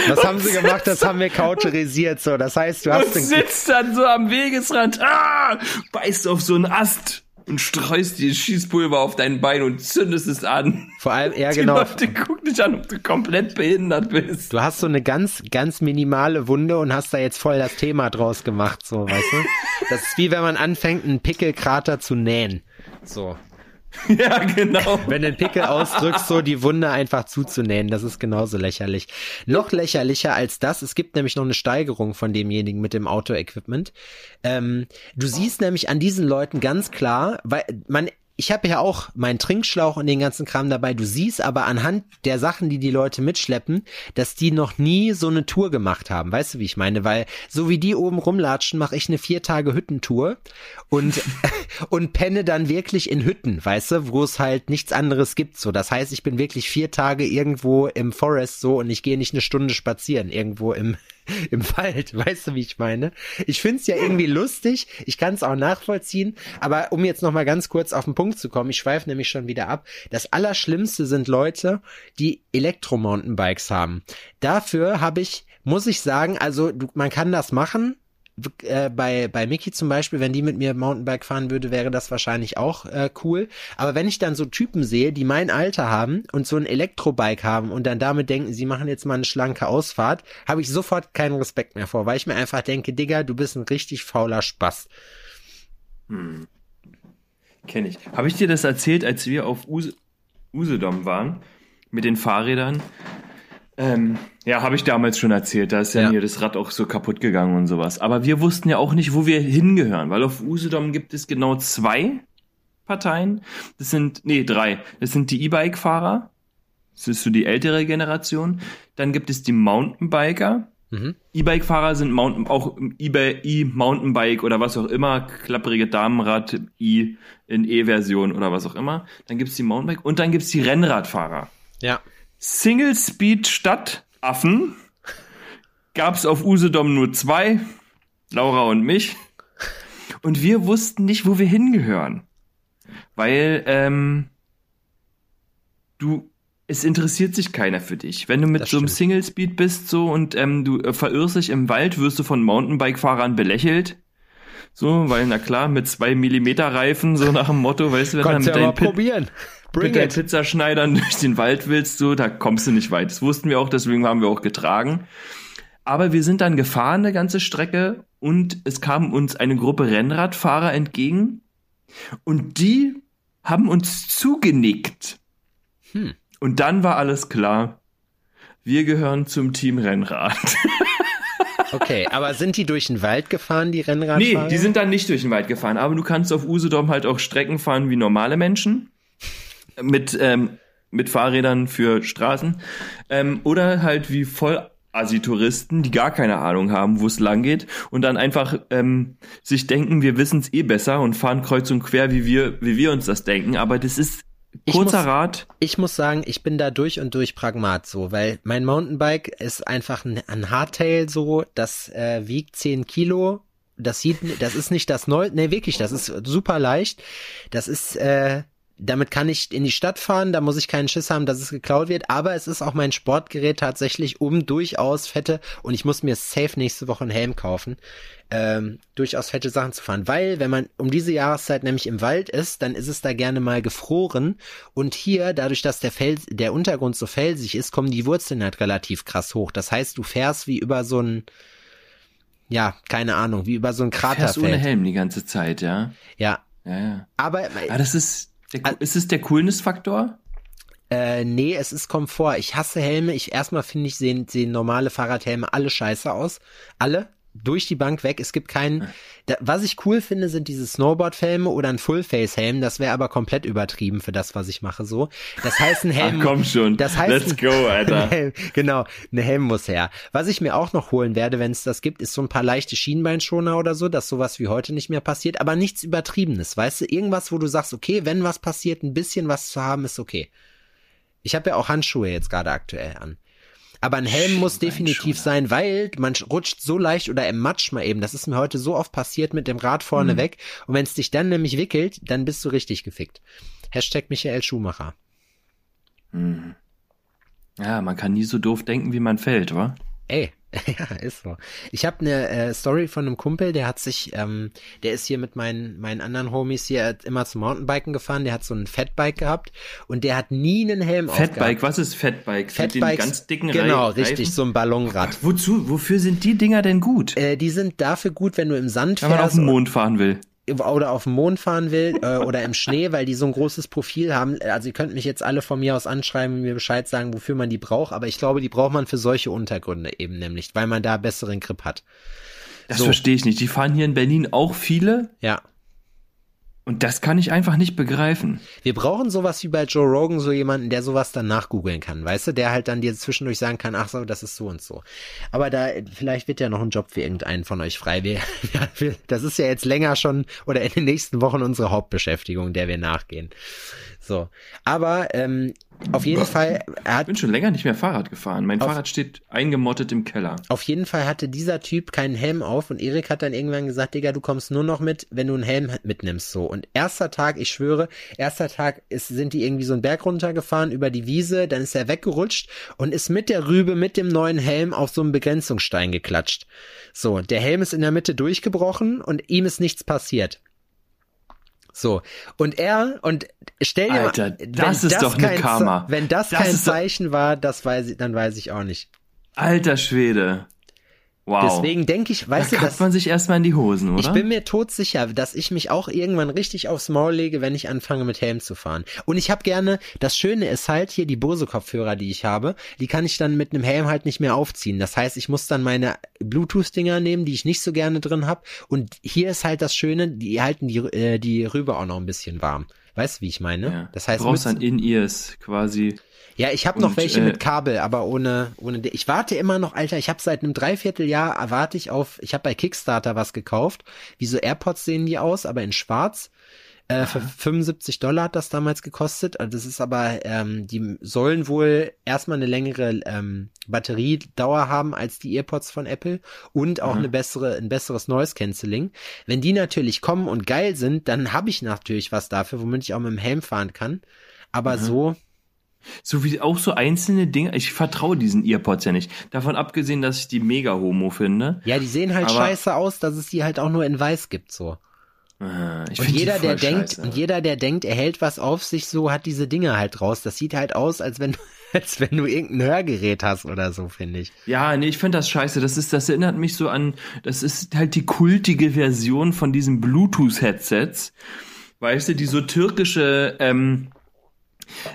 was haben sie gemacht? Das haben wir kauterisiert so. Das heißt, du hast den, sitzt dann so am Wegesrand, ah, beißt auf so einen Ast und streust dir Schießpulver auf dein Bein und zündest es an. vor allem ja Die genau. Leute gucken dich an, ob du komplett behindert bist. Du hast so eine ganz, ganz minimale Wunde und hast da jetzt voll das Thema draus gemacht, so, weißt du? Das ist wie wenn man anfängt, einen Pickelkrater zu nähen. So. Ja, genau. Wenn du den Pickel ausdrückst, so die Wunde einfach zuzunähen, das ist genauso lächerlich. Noch lächerlicher als das, es gibt nämlich noch eine Steigerung von demjenigen mit dem Auto-Equipment. Ähm, du siehst nämlich an diesen Leuten ganz klar, weil man ich habe ja auch meinen Trinkschlauch und den ganzen Kram dabei. Du siehst aber anhand der Sachen, die die Leute mitschleppen, dass die noch nie so eine Tour gemacht haben. Weißt du, wie ich meine? Weil so wie die oben rumlatschen, mache ich eine vier Tage Hüttentour und und penne dann wirklich in Hütten, weißt du, wo es halt nichts anderes gibt. So, das heißt, ich bin wirklich vier Tage irgendwo im Forest so und ich gehe nicht eine Stunde spazieren irgendwo im im Wald, weißt du, wie ich meine? Ich find's ja irgendwie lustig, ich kann es auch nachvollziehen, aber um jetzt noch mal ganz kurz auf den Punkt zu kommen, ich schweife nämlich schon wieder ab. Das Allerschlimmste sind Leute, die Elektro-Mountainbikes haben. Dafür habe ich, muss ich sagen, also du, man kann das machen, äh, bei, bei Mickey zum Beispiel, wenn die mit mir Mountainbike fahren würde, wäre das wahrscheinlich auch äh, cool. Aber wenn ich dann so Typen sehe, die mein Alter haben und so ein Elektrobike haben und dann damit denken, sie machen jetzt mal eine schlanke Ausfahrt, habe ich sofort keinen Respekt mehr vor, weil ich mir einfach denke, Digga, du bist ein richtig fauler Spaß. Kenn ich. Habe ich dir das erzählt, als wir auf Us Usedom waren, mit den Fahrrädern. Ähm, ja, habe ich damals schon erzählt, da ist ja, Ja. mir das Rad auch so kaputt gegangen und sowas. Aber wir wussten ja auch nicht, wo wir hingehören, weil auf Usedom gibt es genau zwei Parteien. Das sind, nee, drei. Das sind die E-Bike-Fahrer. Das ist so die ältere Generation. Dann gibt es die Mountainbiker. Mhm. E-Bike-Fahrer sind Mountain, auch E-Mountainbike oder was auch immer, klapprige Damenrad, E in E-Version oder was auch immer. Dann gibt's die Mountainbike und dann gibt's die Rennradfahrer. Ja. Single Speed statt Affen gab's auf Usedom nur zwei, Laura und mich. Und wir wussten nicht, wo wir hingehören. Weil, ähm, du, es interessiert sich keiner für dich. Wenn du mit Das so einem stimmt. Single Speed bist so und ähm, du äh, verirrst dich im Wald, wirst du von Mountainbike-Fahrern belächelt. So, weil, na klar, mit zwei Millimeter Reifen, so nach dem Motto, weißt du, wenn du Kannst mit ja mal Pit probieren. Bring mit deinen. Pizzaschneidern durch den Wald willst, so, da kommst du nicht weit. Das wussten wir auch, deswegen haben wir auch getragen. Aber wir sind dann gefahren eine ganze Strecke und es kam uns eine Gruppe Rennradfahrer entgegen und die haben uns zugenickt. Hm. Und dann war alles klar. Wir gehören zum Team Rennrad. Okay, aber sind die durch den Wald gefahren, die nee, Rennradfahrer? die sind dann nicht durch den Wald gefahren, aber du kannst auf Usedom halt auch Strecken fahren wie normale Menschen. Mit, ähm, mit Fahrrädern für Straßen. Ähm, oder halt wie voll Assi-Touristen, die gar keine Ahnung haben, wo es lang geht und dann einfach ähm, sich denken, wir wissen es eh besser und fahren kreuz und quer, wie wir, wie wir uns das denken. Aber das ist Ich kurzer muss- Rat. Ich muss sagen, ich bin da durch und durch Pragmat so, weil mein Mountainbike ist einfach ein, ein Hardtail so, das äh, wiegt 10 Kilo. Das sieht, das ist nicht das neu, nee, wirklich, das ist super leicht. Das ist, äh, damit kann ich in die Stadt fahren, da muss ich keinen Schiss haben, dass es geklaut wird, aber es ist auch mein Sportgerät tatsächlich, um durchaus fette, und ich muss mir safe nächste Woche einen Helm kaufen, ähm, durchaus fette Sachen zu fahren, weil wenn man um diese Jahreszeit nämlich im Wald ist, dann ist es da gerne mal gefroren und hier, dadurch, dass der Fels, der Untergrund so felsig ist, kommen die Wurzeln halt relativ krass hoch. Das heißt, du fährst wie über so ein, ja, keine Ahnung, wie über so ein Fährst ohne Kraterfeld. Helm die ganze Zeit, ja. Ja, Ja, ja. aber Ah, das ist, der, ist es der Coolness-Faktor? Äh, nee, es ist Komfort. Ich hasse Helme. Ich erstmal finde ich sehen, sehen normale Fahrradhelme alle scheiße aus. Alle durch die Bank weg. Es gibt keinen. Da, was ich cool finde, sind diese Snowboard-Helme oder ein Full-Face-Helm. Das wäre aber komplett übertrieben für das, was ich mache. So. Das heißt ein Helm. Ach, komm schon. Das heißt, Let's go, Alter. Ein Helm, genau, eine Helm muss her. Was ich mir auch noch holen werde, wenn es das gibt, ist so ein paar leichte Schienbeinschoner oder so, dass sowas wie heute nicht mehr passiert, aber nichts Übertriebenes, weißt du? Irgendwas, wo du sagst, okay, wenn was passiert, ein bisschen was zu haben, ist okay. Ich habe ja auch Handschuhe jetzt gerade aktuell an. Aber ein Helm muss definitiv sein, weil man rutscht so leicht oder im Matsch mal eben. Das ist mir heute so oft passiert mit dem Rad vorne weg. Und wenn es dich dann nämlich wickelt, dann bist du richtig gefickt. Hashtag Michael Schumacher. Ja, man kann nie so doof denken, wie man fällt, wa? Ey, ja, ist so. Ich habe eine äh, Story von einem Kumpel, der hat sich, ähm, der ist hier mit meinen, meinen anderen Homies hier immer zum Mountainbiken gefahren, der hat so ein Fatbike gehabt und der hat nie einen Helm Fatbike, aufgehabt. was ist Fatbike? Mit den Fatbikes, ganz dicken genau, Reifen? richtig, so ein Ballonrad. Wozu, wofür sind die Dinger denn gut? Äh, die sind dafür gut, wenn du im Sand Wenn man auf fährst den Mond fahren will. Oder auf dem Mond fahren will äh, oder im Schnee, weil die so ein großes Profil haben. Also ihr könnt mich jetzt alle von mir aus anschreiben und mir Bescheid sagen, wofür man die braucht, aber ich glaube, die braucht man für solche Untergründe eben nämlich, weil man da besseren Grip hat. Das So. verstehe ich nicht. Die fahren hier in Berlin auch viele Ja. Und das kann ich einfach nicht begreifen. Wir brauchen sowas wie bei Joe Rogan, so jemanden, der sowas dann nachgoogeln kann, weißt du, der halt dann dir zwischendurch sagen kann, ach so, das ist so und so. Aber da, vielleicht wird ja noch ein Job für irgendeinen von euch frei. Wir, wir, das ist ja jetzt länger schon oder in den nächsten Wochen unsere Hauptbeschäftigung, der wir nachgehen. So. Aber ähm, auf jeden Fall, er Ich hat bin schon länger nicht mehr Fahrrad gefahren. Mein Auf- Fahrrad steht eingemottet im Keller. Auf jeden Fall hatte dieser Typ keinen Helm auf und Erik hat dann irgendwann gesagt, Digga, du kommst nur noch mit, wenn du einen Helm mitnimmst, so. Und erster Tag, ich schwöre, erster Tag ist, sind die irgendwie so einen Berg runtergefahren über die Wiese, dann ist er weggerutscht und ist mit der Rübe, mit dem neuen Helm auf so einen Begrenzungsstein geklatscht. So, der Helm ist in der Mitte durchgebrochen und ihm ist nichts passiert. So, und er, und stell dir Alter, mal, das ist doch eine kein Ze- Karma. Wenn das, Das kein doch- Zeichen war, das weiß ich, dann weiß ich auch nicht. Alter Schwede. Wow. Deswegen denke ich, da weißt du, kackt dass man sich erstmal in die Hosen, oder? ich bin mir todsicher, dass ich mich auch irgendwann richtig aufs Maul lege, wenn ich anfange mit Helm zu fahren. Und ich habe gerne, das Schöne ist halt hier die Bose-Kopfhörer, die ich habe, die kann ich dann mit einem Helm halt nicht mehr aufziehen. Das heißt, ich muss dann meine Bluetooth-Dinger nehmen, die ich nicht so gerne drin habe. Und hier ist halt das Schöne, die halten die, äh, die Rübe auch noch ein bisschen warm. Weißt du, wie ich meine? ja. Das heißt, du brauchst dann In-Ears quasi. Ja, ich habe noch welche äh, mit Kabel, aber ohne ohne. Ich warte immer noch, Alter. Ich habe seit einem Dreivierteljahr erwarte ich auf. Ich habe bei Kickstarter was gekauft. Wie so AirPods sehen die aus, aber in Schwarz. Äh, für 75 Dollar hat das damals gekostet. Also das ist aber, ähm, die sollen wohl erstmal eine längere ähm, Batteriedauer haben als die EarPods von Apple und auch eine bessere, ein besseres Noise Cancelling. Wenn die natürlich kommen und geil sind, dann habe ich natürlich was dafür, womit ich auch mit dem Helm fahren kann. Aber so, So wie auch so einzelne Dinge. Ich vertraue diesen Earpods ja nicht. Davon abgesehen, dass ich die mega homo finde. Ja, die sehen halt scheiße aus, dass es die halt auch nur in weiß gibt, so. Ah, Und jeder, der voll denkt, scheiße. und jeder, der denkt, er hält was auf sich, so hat diese Dinge halt raus. Das sieht halt aus, als wenn, als wenn du irgendein Hörgerät hast oder so, finde ich. Ja, nee, ich finde das scheiße. Das ist, das erinnert mich so an, das ist halt die kultige Version von diesen Bluetooth-Headsets. Weißt du, die so türkische, ähm,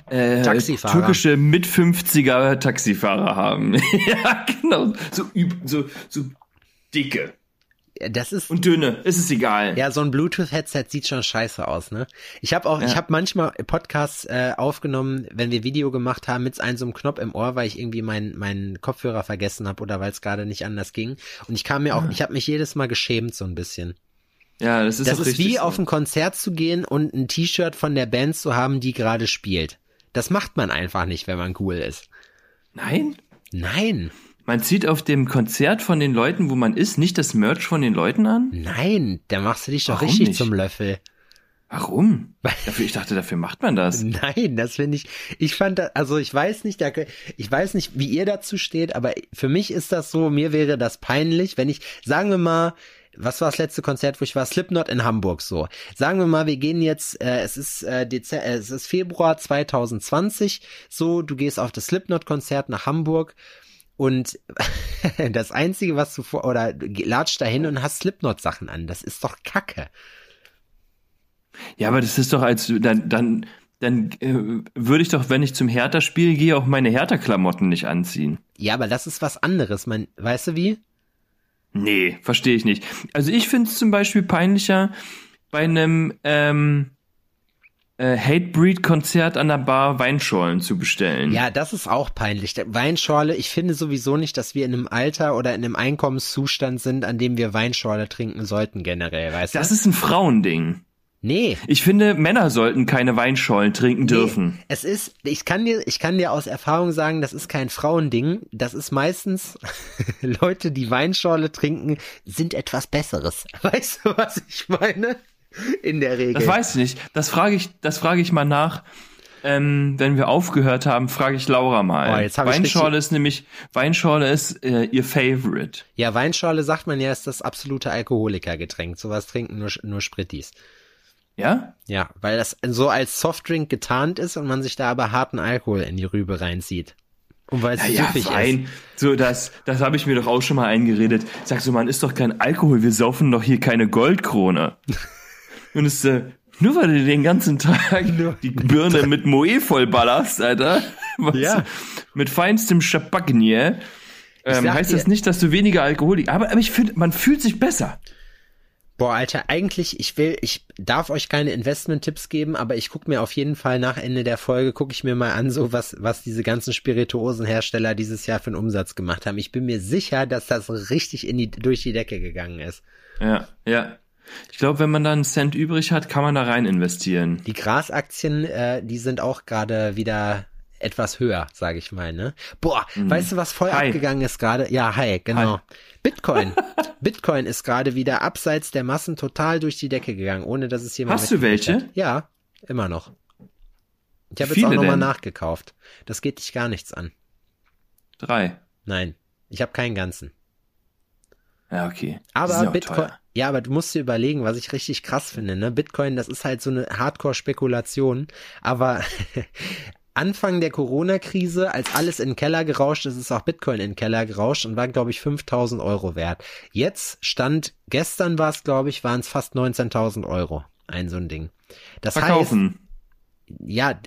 äh, Taxifahrer. türkische mit 50er Taxifahrer haben. ja, genau. So, üb- so, so dicke Ja, Das ist, und dünne. Es ist egal. ja, so ein Bluetooth-Headset sieht schon scheiße aus, ne? Ich habe auch, ich Ja. habe manchmal Podcasts äh, aufgenommen, wenn wir Video gemacht haben, mit einem so einem Knopf im Ohr, weil ich irgendwie meinen meinen Kopfhörer vergessen habe oder weil es gerade nicht anders ging. Und ich kam mir auch, ich habe mich jedes Mal geschämt so ein bisschen. Ja, das ist Das ist wie so. auf ein Konzert zu gehen und ein T-Shirt von der Band zu haben, die gerade spielt. Das macht man einfach nicht, wenn man cool ist. Nein? Nein, Man zieht auf dem Konzert von den Leuten, wo man ist, nicht das Merch von den Leuten an? nein, da machst du dich doch Warum richtig nicht? zum Löffel. Warum? Dafür, ich dachte, dafür macht man das. Nein, das finde ich, ich fand das, also ich weiß nicht, ich weiß nicht, wie ihr dazu steht, aber für mich ist das so, mir wäre das peinlich, wenn ich, sagen wir mal, was war das letzte Konzert, wo ich war? Slipknot in Hamburg, so. Sagen wir mal, wir gehen jetzt, äh, es ist, äh, Dezember, äh, es ist Februar 2020, so, du gehst auf das Slipknot-Konzert nach Hamburg und das Einzige, was du vor, oder du latscht dahin und hast Slipknot-Sachen an, das ist doch Kacke. Ja, aber das ist doch als dann dann dann äh, würde ich doch, wenn ich zum Hertha-Spiel gehe, auch meine Hertha-Klamotten nicht anziehen. Ja, aber das ist was anderes, man, weißt du wie? Nee, verstehe ich nicht. Also ich finde es zum Beispiel peinlicher, bei einem ähm, äh, Hatebreed-Konzert an der Bar Weinschorlen zu bestellen. Ja, das ist auch peinlich. Weinschorle, ich finde sowieso nicht, dass wir in einem Alter oder in einem Einkommenszustand sind, an dem wir Weinschorle trinken sollten generell, weißt Das du? ist ein Frauending. Nee. Ich finde, Männer sollten keine Weinschorlen trinken dürfen. Nee, es ist, ich kann dir, ich kann dir aus Erfahrung sagen, das ist kein Frauending. Das ist meistens Leute, die Weinschorle trinken, sind etwas Besseres. Weißt du, was ich meine? In der Regel. Das weiß ich nicht. Das frage ich, das frage ich mal nach. Ähm, wenn wir aufgehört haben, frage ich Laura mal. Oh, Weinschorle ist nämlich, Weinschorle ist äh, ihr Favorite. ja, Weinschorle sagt man ja, ist das absolute Alkoholikergetränk. Sowas trinken nur, nur Sprittis. Ja? Ja, weil das so als Softdrink getarnt ist und man sich da aber harten Alkohol in die Rübe reinzieht. Und weil es Ja, süffig ist. fein. So, das, das habe ich mir doch auch schon mal eingeredet. Sagst du, man ist doch kein Alkohol, wir saufen doch hier keine Goldkrone. Und es, äh, nur weil du den ganzen Tag die Birne mit Moe vollballerst, Alter. Was, Ja. Mit feinstem Champagner. Ähm, sag heißt dir- das nicht, dass du weniger Alkoholik, aber, aber ich finde, man fühlt sich besser. Boah, Alter, eigentlich, ich will, ich darf euch keine Investment-Tipps geben, aber ich guck mir auf jeden Fall nach Ende der Folge, gucke ich mir mal an, so was, was diese ganzen Spirituosenhersteller dieses Jahr für einen Umsatz gemacht haben. Ich bin mir sicher, dass das richtig in die, durch die Decke gegangen ist. Ja, ja. Ich glaube, wenn man da einen Cent übrig hat, kann man da rein investieren. Die Grasaktien, äh, die sind auch gerade wieder etwas höher, sage ich mal, ne? Boah, weißt du, was voll Hi. abgegangen ist gerade? Ja, hi, genau. Hi. Bitcoin. Bitcoin ist gerade wieder abseits der Massen total durch die Decke gegangen, ohne dass es jemand Hast du welche? Hat. Ja, immer noch. Ich habe jetzt auch nochmal nachgekauft. Das geht dich gar nichts an. Drei. Nein, ich habe keinen ganzen. Ja, okay. Aber Bitcoin, teuer. ja, aber du musst dir überlegen, was ich richtig krass finde, ne? Bitcoin, das ist halt so eine Hardcore-Spekulation, aber Anfang der Corona-Krise, als alles in den Keller gerauscht ist, ist auch Bitcoin in den Keller gerauscht und war, glaube ich, 5000 Euro wert. Jetzt stand, gestern war es, glaube ich, waren es fast 19.000 Euro. Ein so ein Ding. Das Verkaufen. heißt, ja,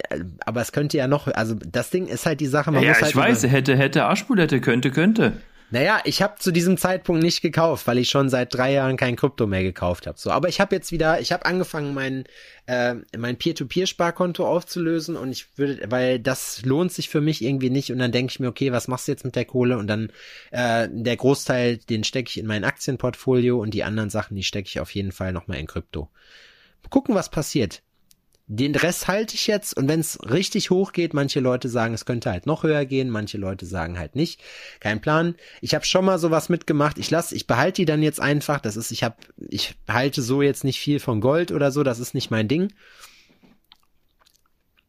aber es könnte ja noch, also das Ding ist halt die Sache, man ja, muss ich halt weiß, hätte, hätte Arschbulette, könnte, könnte. Naja, ich habe zu diesem Zeitpunkt nicht gekauft, weil ich schon seit drei Jahren kein Krypto mehr gekauft habe. So, aber ich habe jetzt wieder, ich habe angefangen, mein äh, mein Peer-to-Peer-Sparkonto aufzulösen und ich würde, weil das lohnt sich für mich irgendwie nicht und dann denke ich mir, okay, was machst du jetzt mit der Kohle und dann äh, der Großteil, den stecke ich in mein Aktienportfolio und die anderen Sachen, die stecke ich auf jeden Fall noch mal in Krypto. Gucken, was passiert. Den Rest halte ich jetzt und wenn es richtig hoch geht, manche Leute sagen, es könnte halt noch höher gehen, manche Leute sagen halt nicht. Kein Plan. Ich habe schon mal sowas mitgemacht. Ich lasse, ich behalte die dann jetzt einfach. Das ist, ich habe, ich halte so jetzt nicht viel von Gold oder so. Das ist nicht mein Ding.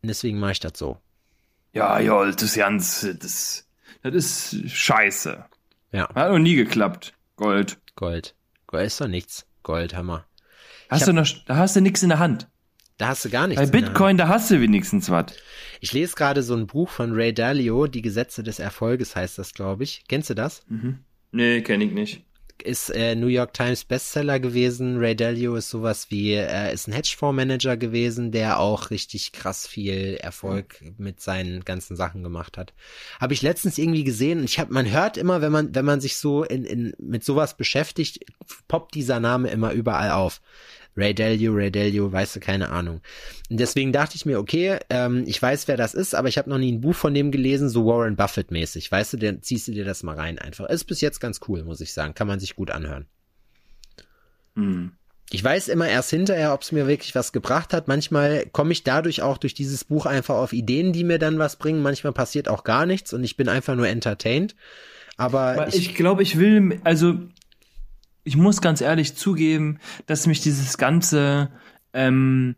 Und deswegen mache ich das so. Ja, ja, das ist ganz, das, das ist scheiße. Ja, Hat noch nie geklappt. Gold. Gold. Gold ist doch nichts. Gold, Hammer. Hast hab- du noch, da hast du nichts in der Hand. Da hast du gar nichts. Bei. Bitcoin, da hast du wenigstens was. Ich lese gerade so ein Buch von Ray Dalio, Die Gesetze des Erfolges heißt das, glaube ich. Kennst du das? Nee, kenn ich nicht. ist äh, New York Times Bestseller gewesen. Ray Dalio ist sowas wie, er ist ein Hedgefondsmanager gewesen, der auch richtig krass viel Erfolg mit seinen ganzen Sachen gemacht hat. Habe ich letztens irgendwie gesehen und ich habe, man hört immer, wenn man, wenn man sich so in, in mit sowas beschäftigt, poppt dieser Name immer überall auf. Ray Dalio, Ray Dalio, weißt du, keine Ahnung. Und deswegen dachte ich mir, okay, ähm, ich weiß, wer das ist, aber ich habe noch nie ein Buch von dem gelesen, so Warren Buffett-mäßig. Weißt du, dann ziehst du dir das mal rein einfach. Ist bis jetzt ganz cool, muss ich sagen. Kann man sich gut anhören. Hm. Ich weiß immer erst hinterher, ob es mir wirklich was gebracht hat. Manchmal komme ich dadurch auch durch dieses Buch einfach auf Ideen, die mir dann was bringen. Manchmal passiert auch gar nichts und ich bin einfach nur entertained. Aber Aber ich, ich glaube, ich will, also ich muss ganz ehrlich zugeben, dass mich dieses ganze ähm,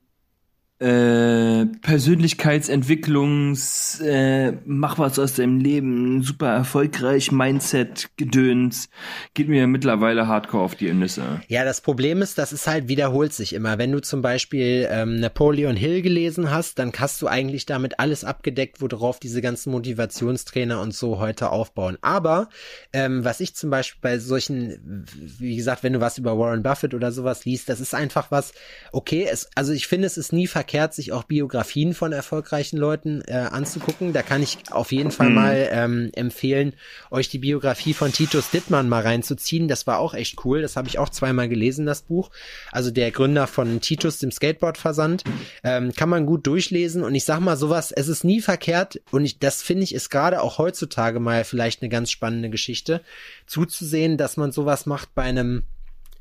äh, Persönlichkeitsentwicklungs, äh, mach was aus deinem Leben, super erfolgreich, Mindset, Gedöns, geht mir mittlerweile hardcore auf die Nüsse. Ja, das Problem ist, das ist halt wiederholt sich immer. Wenn du zum Beispiel ähm, Napoleon Hill gelesen hast, dann hast du eigentlich damit alles abgedeckt, worauf diese ganzen Motivationstrainer und so heute aufbauen. Aber ähm, was ich zum Beispiel bei solchen, wie gesagt, wenn du was über Warren Buffett oder sowas liest, das ist einfach was, okay, es, also ich finde, es ist nie verkehrt, sich auch Biografien von erfolgreichen Leuten äh, anzugucken. Da kann ich auf jeden Fall mal ähm, empfehlen, euch die Biografie von Titus Dittmann mal reinzuziehen. Das war auch echt cool. Das habe ich auch zweimal gelesen, das Buch. Also der Gründer von Titus, dem Skateboard-Versand. Ähm, kann man gut durchlesen. Und ich sag mal sowas, es ist nie verkehrt. Und ich, das finde ich ist gerade auch heutzutage mal vielleicht eine ganz spannende Geschichte, zuzusehen, dass man sowas macht bei einem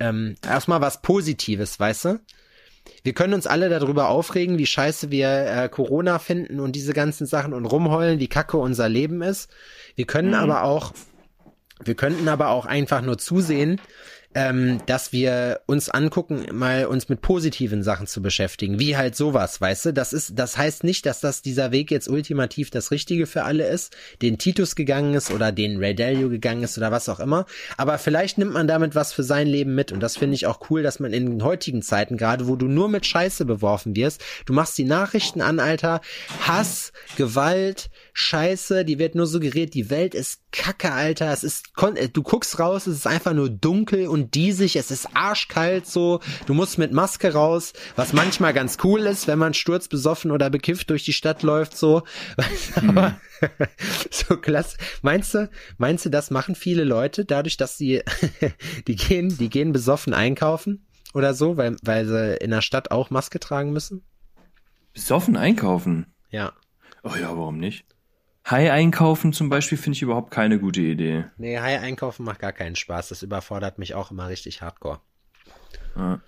ähm, erstmal was Positives, weißt du? Wir können uns alle darüber aufregen, wie scheiße wir äh, Corona finden und diese ganzen Sachen und rumheulen, wie kacke unser Leben ist. Wir können aber auch, wir könnten aber auch einfach nur zusehen, ähm, dass wir uns angucken, mal uns mit positiven Sachen zu beschäftigen, wie halt sowas, weißt du? Das ist, das heißt nicht, dass das dieser Weg jetzt ultimativ das Richtige für alle ist, den Titus gegangen ist oder den Ray Dalio gegangen ist oder was auch immer. Aber vielleicht nimmt man damit was für sein Leben mit und das finde ich auch cool, dass man in den heutigen Zeiten, gerade wo du nur mit Scheiße beworfen wirst, du machst die Nachrichten an, Alter, Hass, Gewalt, Scheiße, die wird nur suggeriert, die Welt ist Kacke, Alter, es ist, du guckst raus, es ist einfach nur dunkel und diesig, es ist arschkalt so, du musst mit Maske raus, was manchmal ganz cool ist, wenn man sturzbesoffen oder bekifft durch die Stadt läuft, so, aber so klasse. Meinst du, meinst du, das machen viele Leute dadurch, dass sie, die gehen, die gehen besoffen einkaufen oder so, weil, weil sie in der Stadt auch Maske tragen müssen? Besoffen einkaufen. Ja. Oh ja, warum nicht? Hai einkaufen zum Beispiel finde ich überhaupt keine gute Idee. Nee, Hai einkaufen macht gar keinen Spaß. Das überfordert mich auch immer richtig hardcore. Ja.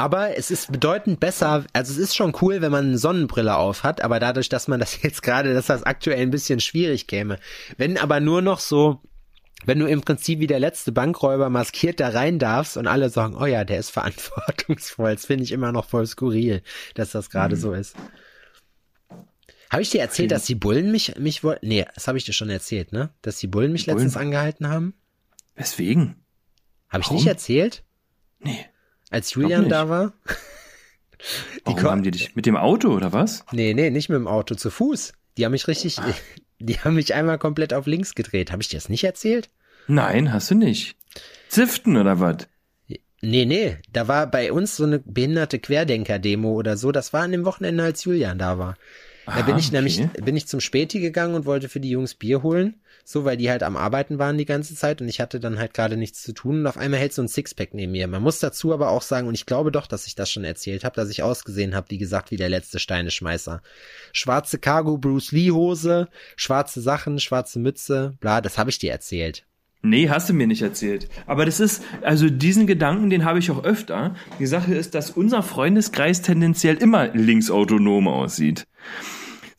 Aber es ist bedeutend besser, also es ist schon cool, wenn man eine Sonnenbrille auf hat, aber dadurch, dass man das jetzt gerade, dass das aktuell ein bisschen schwierig käme. Wenn aber nur noch so, wenn du im Prinzip wie der letzte Bankräuber maskiert da rein darfst und alle sagen, oh ja, der ist verantwortungsvoll, das finde ich immer noch voll skurril, dass das gerade so ist. Habe ich dir erzählt, dass die Bullen mich, mich wollten? Nee, das habe ich dir schon erzählt, ne? Dass die Bullen mich Bullen? letztens angehalten haben? Weswegen? Habe ich Warum? nicht erzählt? Nee. Als Julian da war? Warum ko- haben die dich mit dem Auto oder was? Nee, nee, nicht mit dem Auto, zu Fuß. Die haben mich richtig, Ah. die haben mich einmal komplett auf links gedreht. Habe ich dir das nicht erzählt? Nein, hast du nicht. Ziften oder was? Nee, nee, da war bei uns so eine behinderte Querdenker-Demo oder so. Das war an dem Wochenende, als Julian da war. Da Ah, bin ich nämlich, okay. bin ich zum Späti gegangen und wollte für die Jungs Bier holen. So, weil die halt am Arbeiten waren die ganze Zeit und ich hatte dann halt gerade nichts zu tun und auf einmal hält so ein Sixpack neben mir. Man muss dazu aber auch sagen, und ich glaube doch, dass ich das schon erzählt habe, dass ich ausgesehen habe, wie gesagt, wie der letzte Steineschmeißer. Schwarze Cargo Bruce Lee Hose, schwarze Sachen, schwarze Mütze, bla, das habe ich dir erzählt. Nee, hast du mir nicht erzählt. Aber das ist, also diesen Gedanken, den habe ich auch öfter. Die Sache ist, dass unser Freundeskreis tendenziell immer linksautonom aussieht.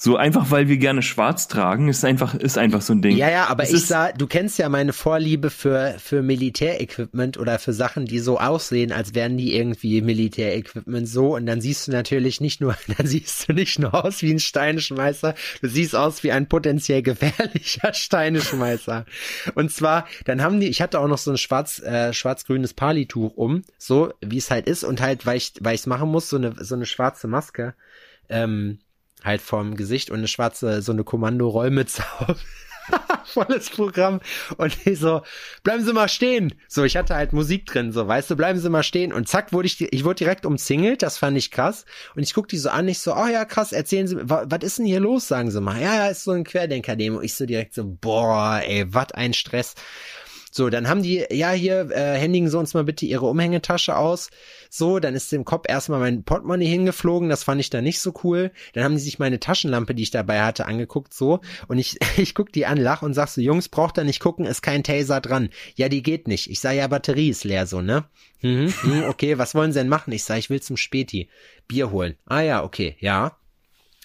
So einfach, weil wir gerne schwarz tragen, ist einfach, ist einfach so ein Ding. Ja, ja, aber Es ich sah, du kennst ja meine Vorliebe für, für Militärequipment oder für Sachen, die so aussehen, als wären die irgendwie Militärequipment so. Und dann siehst du natürlich nicht nur, dann siehst du nicht nur aus wie ein Steineschmeißer, du siehst aus wie ein potenziell gefährlicher Steineschmeißer. Und zwar, dann haben die, ich hatte auch noch so ein schwarz, äh, schwarz-grünes Palituch um, so wie es halt ist und halt, weil ich, weil ich es machen muss, so eine, so eine schwarze Maske. Ähm, halt vorm Gesicht und eine schwarze, so eine Kommando-Rollmütze auf. Volles Programm. Und ich so, bleiben Sie mal stehen. So, ich hatte halt Musik drin, so, weißt du, bleiben Sie mal stehen. Und zack, wurde ich, ich wurde direkt umzingelt, das fand ich krass. Und ich guck die so an, ich so, oh ja, krass, erzählen Sie, wa- was ist denn hier los, sagen Sie mal. Ja, ja, ist so ein Querdenker-Demo. Ich so direkt so, boah, ey, was ein Stress. So, dann haben die, ja, hier, äh, händigen Sie uns mal bitte Ihre Umhängetasche aus. So, dann ist dem Kopf erstmal mein Portemonnaie hingeflogen, das fand ich dann nicht so cool. Dann haben die sich meine Taschenlampe, die ich dabei hatte, angeguckt, so. Und ich, ich guck die an, lach und sag so, Jungs, braucht ihr nicht gucken, ist kein Taser dran. Ja, die geht nicht. Ich sag, ja, Batterie ist leer, so, ne? Mhm, mhm, okay, was wollen Sie denn machen? Ich sag, ich will zum Späti. Bier holen. Ah ja, okay, ja.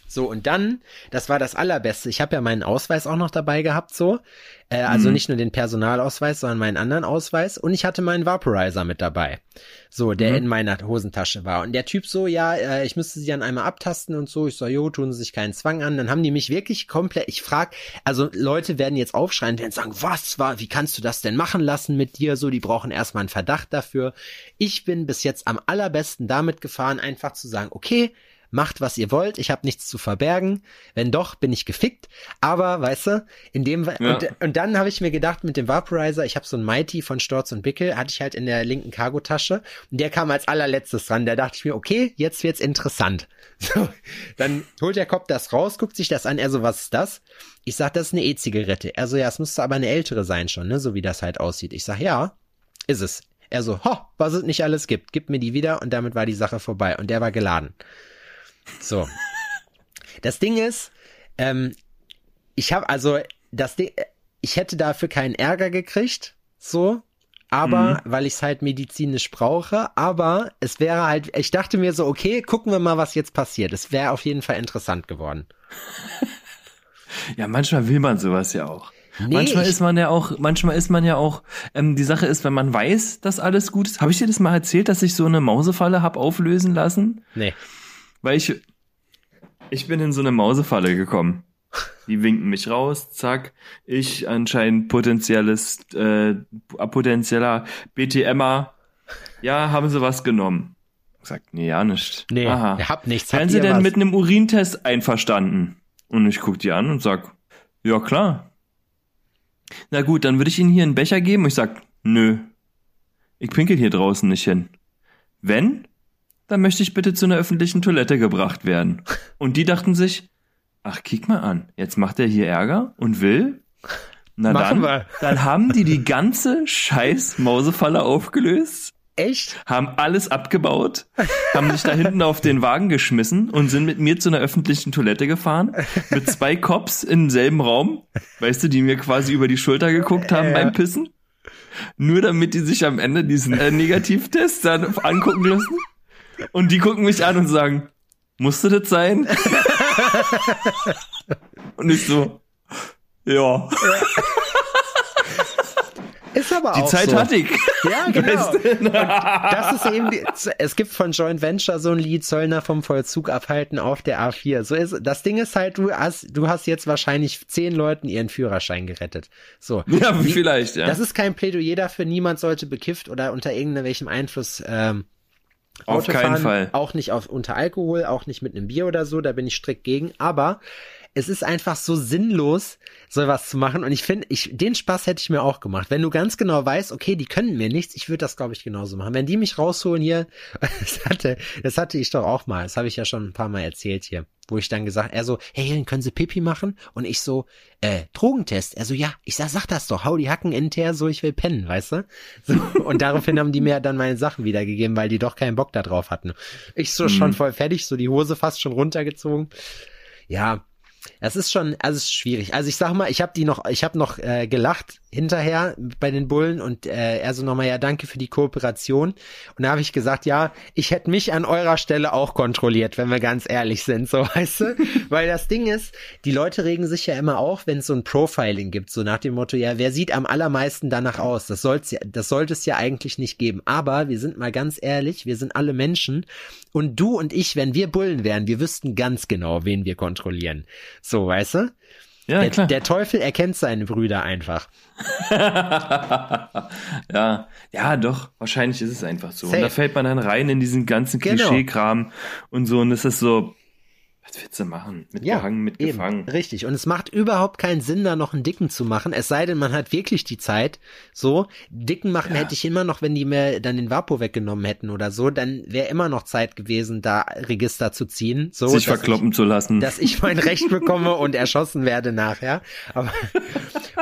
So, und dann, das war das Allerbeste. Ich habe ja meinen Ausweis auch noch dabei gehabt, so. Äh, also nicht nur den Personalausweis, sondern meinen anderen Ausweis. Und ich hatte meinen Vaporizer mit dabei. So, der in meiner Hosentasche war. Und der Typ so, ja, äh, ich müsste sie dann einmal abtasten und so. Ich so, jo, tun sie sich keinen Zwang an. Dann haben die mich wirklich komplett, ich frag, also Leute werden jetzt aufschreien, werden sagen, was war, wie kannst du das denn machen lassen mit dir? So, die brauchen erstmal einen Verdacht dafür. Ich bin bis jetzt am allerbesten damit gefahren, einfach zu sagen, okay, macht was ihr wollt, ich habe nichts zu verbergen. Wenn doch, bin ich gefickt. Aber, weißt du, in dem Ja. und, und dann habe ich mir gedacht, mit dem Vaporizer, ich habe so ein Mighty von Storz und Bickel, hatte ich halt in der linken Cargotasche und der kam als allerletztes dran. Da dachte ich mir, okay, jetzt wird's interessant. So, dann holt der Kopf das raus, guckt sich das an, er so, was ist das? Ich sag, das ist eine E-Zigarette. Er so, ja, es müsste aber eine ältere sein schon, ne, so wie das halt aussieht. Ich sag, ja, ist es. Er so, ho, was es nicht alles gibt, gib mir die wieder und damit war die Sache vorbei und der war geladen. So. Das Ding ist, ähm, ich habe also das Ding, ich hätte dafür keinen Ärger gekriegt, so, aber weil ich es halt medizinisch brauche, aber es wäre halt, ich dachte mir so, okay, gucken wir mal, was jetzt passiert. Es wäre auf jeden Fall interessant geworden. ja, manchmal will man sowas ja auch. Nee, manchmal ist man ja auch, manchmal ist man ja auch, ähm, die Sache ist, wenn man weiß, dass alles gut ist. Habe ich dir das mal erzählt, dass ich so eine Mausefalle hab auflösen lassen? Nee. Weil ich, ich bin in so eine Mausefalle gekommen. Die winken mich raus, zack. Ich anscheinend potenzielles, äh, potenzieller BTMer. Ja, haben sie was genommen? Sagt, nee, ja, nicht. Nee, Aha. ihr habt nichts. Wären sie denn was? mit einem Urintest einverstanden? Und ich guck die an und sag, ja klar. Na gut, dann würde ich Ihnen hier einen Becher geben. Und ich sag, nö. Ich pinkel hier draußen nicht hin. Wenn, dann möchte ich bitte zu einer öffentlichen Toilette gebracht werden. Und die dachten sich, ach, kick mal an, jetzt macht er hier Ärger und will. Na Machen dann, wir. dann haben die die ganze scheiß Mausefalle aufgelöst Echt? haben alles abgebaut, haben sich da hinten auf den Wagen geschmissen und sind mit mir zu einer öffentlichen Toilette gefahren, mit zwei Cops im selben Raum, weißt du, die mir quasi über die Schulter geguckt haben beim Pissen. Nur damit die sich am Ende diesen äh, Negativtest dann angucken lassen. Und die gucken mich an und sagen, musste das sein? und ich so, ja, Ist aber die auch Zeit so. hatte ich. Ja, genau. Und das ist eben, die, es gibt von Joint Venture so ein Lied, Zöllner vom Vollzug abhalten auf der A4. So ist, das Ding ist halt, du hast, du hast jetzt wahrscheinlich zehn Leuten ihren Führerschein gerettet. So. Ja, vielleicht, ja. Das ist kein Plädoyer dafür, niemand sollte bekifft oder unter irgendwelchem Einfluss, ähm, Auf Auto keinen Fall. Auch nicht auf, unter Alkohol, auch nicht mit einem Bier oder so, da bin ich strikt gegen. Aber es ist einfach so sinnlos, sowas zu machen. Und ich finde, ich, den Spaß hätte ich mir auch gemacht. Wenn du ganz genau weißt, okay, die können mir nichts, ich würde das, glaube ich, genauso machen. Wenn die mich rausholen hier, das hatte, das hatte ich doch auch mal, das habe ich ja schon ein paar Mal erzählt hier, wo ich dann gesagt, er so, hey, dann können Sie Pipi machen? Und ich so, äh, Drogentest. Er so, ja, ich sag, sag das doch, hau die Hacken in Teer, so ich will pennen, weißt du? So, und daraufhin haben die mir dann meine Sachen wiedergegeben, weil die doch keinen Bock da drauf hatten. Ich so schon voll fertig, so die Hose fast schon runtergezogen. Ja, es ist schon, also es ist schwierig. Also ich sag mal, ich habe die noch, ich habe noch äh, gelacht hinterher bei den Bullen und äh, er so nochmal, ja, danke für die Kooperation. Und da habe ich gesagt, ja, ich hätte mich an eurer Stelle auch kontrolliert, wenn wir ganz ehrlich sind, so weißt du? Weil das Ding ist, die Leute regen sich ja immer auf, wenn es so ein Profiling gibt, so nach dem Motto, ja, wer sieht am allermeisten danach aus? Das soll's ja, das sollte es ja eigentlich nicht geben. Aber wir sind mal ganz ehrlich, wir sind alle Menschen und du und ich, wenn wir Bullen wären, wir wüssten ganz genau, wen wir kontrollieren. So, weißt du? Ja, Der, klar. der Teufel erkennt seine Brüder einfach. ja, ja, doch, wahrscheinlich ist es einfach so. Safe. Und da fällt man dann rein in diesen ganzen Genau. Klischeekram und so und es ist so, was willst du machen? Mitgehangen, mitgefangen. Eben, richtig. Und es macht überhaupt keinen Sinn, da noch einen Dicken zu machen. Es sei denn, man hat wirklich die Zeit. So, Dicken machen hätte ich immer noch, wenn die mir dann den Vapo weggenommen hätten oder so, dann wäre immer noch Zeit gewesen, da Register zu ziehen. So, Sich verkloppen zu lassen. Ich, dass ich mein Recht bekomme und erschossen werde nachher. Aber,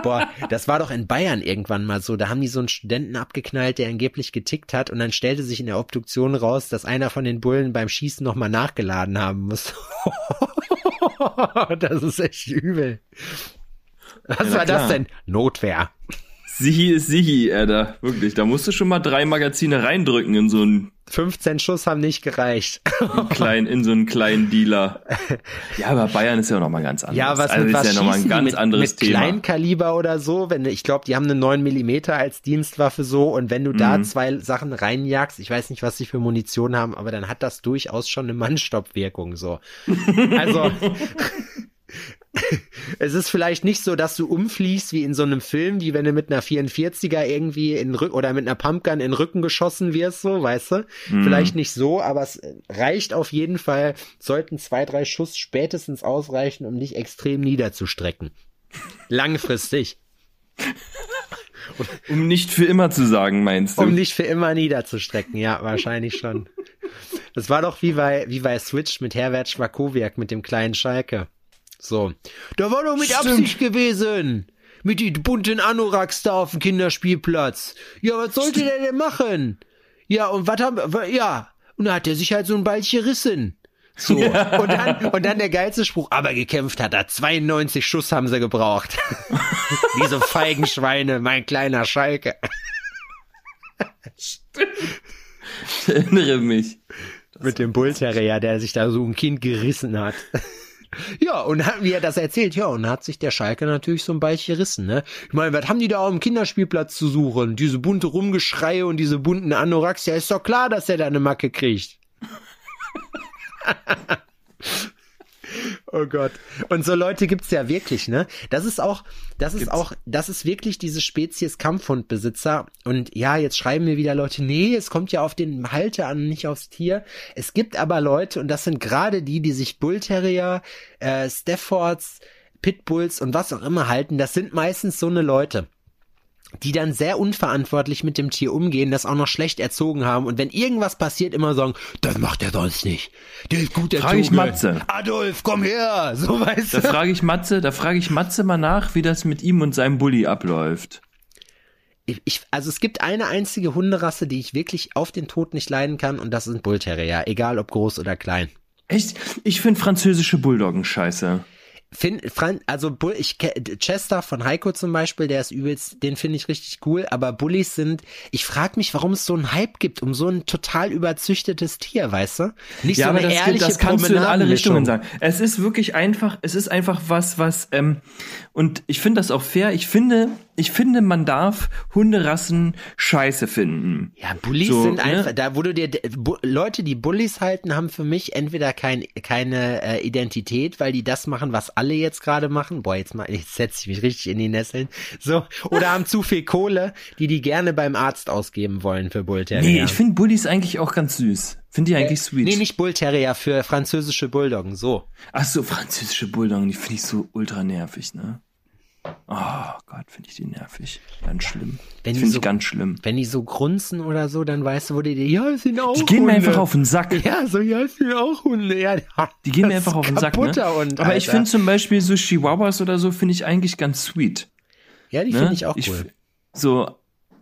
boah, das war doch in Bayern irgendwann mal so. Da haben die so einen Studenten abgeknallt, der angeblich getickt hat und dann stellte sich in der Obduktion raus, dass einer von den Bullen beim Schießen nochmal nachgeladen haben muss. das ist echt übel. Was Ja, war das denn? Notwehr. Sihi ist Sihi, Alter. Wirklich. Da musst du schon mal drei Magazine reindrücken in so einen 15 Schuss haben nicht gereicht. kleinen, in so einen kleinen Dealer. Ja, aber Bayern ist ja noch mal ganz anders. Ja, was also mit ist was ja noch mal ein ganz mit, anderes mit Thema. Kleinkaliber oder so, wenn ich glaube, die haben eine 9 Millimeter als Dienstwaffe so und wenn du da Mhm. zwei Sachen reinjagst, ich weiß nicht, was sie für Munition haben, aber dann hat das durchaus schon eine Mannstoppwirkung so. Also es ist vielleicht nicht so, dass du umfliegst wie in so einem Film, wie wenn du mit einer 44er irgendwie in Rück oder mit einer Pumpgun in den Rücken geschossen wirst, so, weißt du? Vielleicht nicht so, aber es reicht auf jeden Fall, sollten zwei, drei Schuss spätestens ausreichen, um dich extrem niederzustrecken. Langfristig. Um nicht für immer zu sagen, meinst du? Um dich für immer niederzustrecken, ja, wahrscheinlich schon. Das war doch wie bei, wie bei Switch mit Herbert Schwakowiak mit dem kleinen Schalke. So. Da war doch mit Stimmt. Absicht gewesen. Mit die bunten Anoraks da auf dem Kinderspielplatz. Ja, was sollte der denn machen? Ja, und was haben, ja. Und da hat er sich halt so ein Ballchen gerissen. So. Und dann, und dann der geilste Spruch. Aber gekämpft hat er. 92 Schuss haben sie gebraucht. Diese feigen Schweine, mein kleiner Schalke. Ich erinnere mich. mit dem Bullterrier, der sich da so ein Kind gerissen hat. Ja, und hat, wie er das erzählt, ja, und hat sich der Schalke natürlich so ein Beich gerissen, ne? Ich meine, was haben die da auf dem Kinderspielplatz zu suchen? Diese bunte Rumgeschreie und diese bunten Anoraks, ja, ist doch klar, dass er da eine Macke kriegt. Oh Gott. Und so Leute gibt's ja wirklich, ne? Das ist auch, das ist Gibt's. auch, das ist wirklich diese Spezies Kampfhundbesitzer. Und ja, jetzt schreiben mir wieder Leute, nee, es kommt ja auf den Halter an, nicht aufs Tier. Es gibt aber Leute, und das sind gerade die, die sich Bullterrier, äh, Staffords, Pitbulls und was auch immer halten. Das sind meistens so eine Leute die dann sehr unverantwortlich mit dem Tier umgehen, das auch noch schlecht erzogen haben und wenn irgendwas passiert, immer sagen, das macht er sonst nicht. Der ist gut erzogen. Frag ich Matze. Adolf, komm her! So weißt Da du. frage ich Matze, da frage ich Matze mal nach, wie das mit ihm und seinem Bulli abläuft. Ich, also es gibt eine einzige Hunderasse, die ich wirklich auf den Tod nicht leiden kann und das sind Bullterrier, egal ob groß oder klein. Echt? Ich finde französische Bulldoggen scheiße. Finn, Fran, also Bull, ich Chester von Heiko zum Beispiel, der ist übelst, den finde ich richtig cool, aber Bullies sind, ich frage mich, warum es so einen Hype gibt um so ein total überzüchtetes Tier, weißt du? Nicht Ja, so aber eine das, ehrliche das kannst du in alle. Richtungen sagen. Es ist wirklich einfach, es ist einfach was, was, ähm, und ich finde das auch fair. Ich finde, ich finde, man darf Hunderassen scheiße finden. Ja, Bullies So, sind ne? einfach, da wurde dir, Bu Leute, die Bullies halten, haben für mich entweder kein, keine äh, Identität, weil die das machen, was alle jetzt gerade machen. Boah, jetzt mal, jetzt setze ich mich richtig in die Nesseln. So, oder haben zu viel Kohle, die die gerne beim Arzt ausgeben wollen für Bullterrier. Nee, ich finde Bullies eigentlich auch ganz süß. Finde ich eigentlich sweet. Nee, nicht Bullterrier, für französische Bulldoggen, so. Ach so, französische Bulldoggen, die finde ich so ultra nervig, ne? Oh Gott, finde ich die nervig. Ganz schlimm. Wenn die Finde so- ich ganz schlimm. Wenn die so grunzen oder so, dann weißt du, wo die, ja, es sind auch Die gehen mir Hunde. einfach auf den Sack. Ja, so, ja, es sind auch Hunde, ja. Die gehen mir einfach auf den Sack, ne? Hund, Aber ich Alter. finde zum Beispiel so Chihuahuas oder so finde ich eigentlich ganz sweet. Ja, die Ne? finde ich auch cool. So,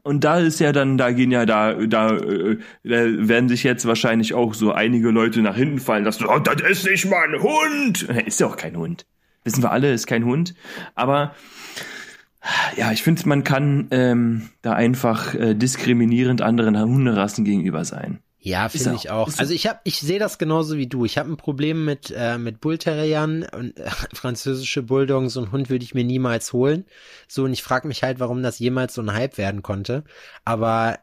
und da ist ja dann, da gehen ja da, da, äh, da werden sich jetzt wahrscheinlich auch so einige Leute nach hinten fallen, dass du, oh, das ist nicht mein Hund. Ist ja auch kein Hund. Wissen wir alle, ist kein Hund. Aber ja, ich finde, man kann ähm, da einfach äh, diskriminierend anderen Hunderassen gegenüber sein. Ja, finde ich auch. Also ich habe, ich sehe das genauso wie du. Ich habe ein Problem mit äh, mit Bullterriern und äh, französische Bulldoggen. So einen Hund würde ich mir niemals holen. So und ich frage mich halt, warum das jemals so ein Hype werden konnte. Aber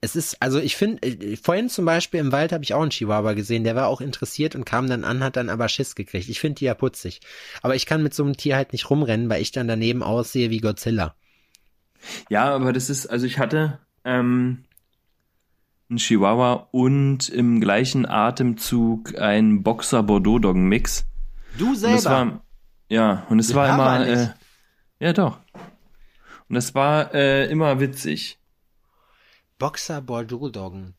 es ist, also ich finde, äh, vorhin zum Beispiel im Wald habe ich auch einen Chihuahua gesehen. Der war auch interessiert und kam dann an, hat dann aber Schiss gekriegt. Ich finde die ja putzig. Aber ich kann mit so einem Tier halt nicht rumrennen, weil ich dann daneben aussehe wie Godzilla. Ja, aber das ist, also ich hatte ähm, einen Chihuahua und im gleichen Atemzug einen Boxer Bordeaux Doggen Mix. Du Und selber. das war, ja, und es war immer, äh, ja doch. Und das war äh, immer witzig. Boxer Bordeaux Doggen.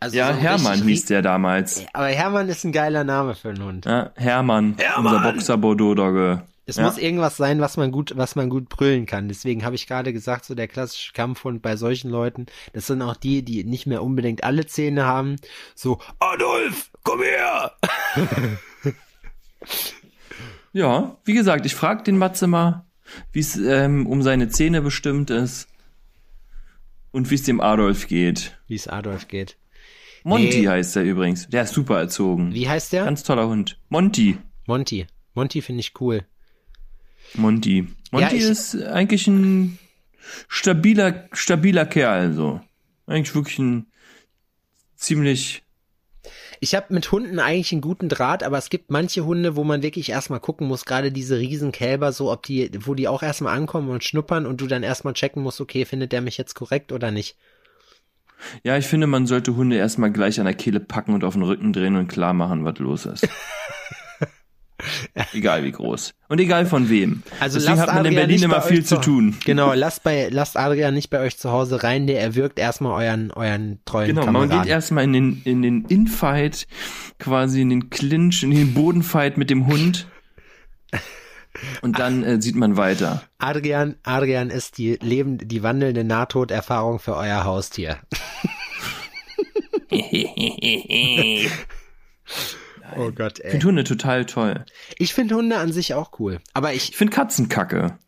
Also Ja, so Hermann hieß der damals. Aber Hermann ist ein geiler Name für einen Hund. Ja, Hermann, unser Boxer Bordeaux Dogge. Es ja. muss irgendwas sein, was man gut, was man gut brüllen kann. Deswegen habe ich gerade gesagt, so der klassische Kampfhund bei solchen Leuten, das sind auch die, die nicht mehr unbedingt alle Zähne haben. So, Adolf, komm her! Ja, wie gesagt, ich frag den Matze mal, wie es ähm, um seine Zähne bestimmt ist und wie es dem Adolf geht. Wie es Adolf geht. Monty Nee. heißt er übrigens. Der ist super erzogen. Wie heißt der? Ganz toller Hund. Monty. Monty. Monty finde ich cool. Monty. Monty Ja, ich- ist eigentlich ein stabiler, stabiler Kerl, so. Eigentlich wirklich ein ziemlich, Ich habe mit Hunden eigentlich einen guten Draht, aber es gibt manche Hunde, wo man wirklich erstmal gucken muss, gerade diese Riesenkälber, so ob die, wo die auch erstmal ankommen und schnuppern und du dann erstmal checken musst, okay, findet der mich jetzt korrekt oder nicht. ja, ich finde, man sollte Hunde erstmal gleich an der Kehle packen und auf den Rücken drehen und klar machen, was los ist. egal wie groß. Und egal von wem. Also Deswegen hat man in Adrian Berlin nicht immer viel zu tun. Genau, lasst bei, lasst Adrian nicht bei euch zu Hause rein, der erwürgt erstmal euren, euren treuen Genau, man Kameraden. geht erstmal in den, in den Infight, quasi in den Clinch, in den Bodenfight mit dem Hund. Und dann äh, sieht man weiter. Adrian, Adrian ist die lebende, die wandelnde Nahtoderfahrung für euer Haustier. oh Gott, Ich ey. finde Hunde total toll. Ich finde Hunde an sich auch cool. Aber ich, Ich finde Katzen kacke.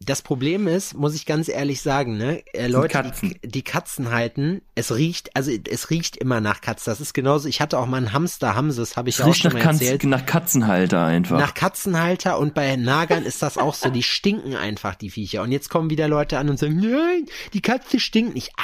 das Problem ist, muss ich ganz ehrlich sagen, ne, äh, Leute, Katzen. Die, die Katzen halten, es riecht, also es riecht immer nach Katze. Das ist genauso, ich hatte auch mal einen Hamster, Hamses, habe ich Es ja auch riecht schon nach, mal Katz, erzählt. nach Katzenhalter einfach. Nach Katzenhalter und bei Nagern ist das auch so. Die stinken einfach, die Viecher. Und jetzt kommen wieder Leute an und sagen, nein, die Katze stinkt nicht. Ah,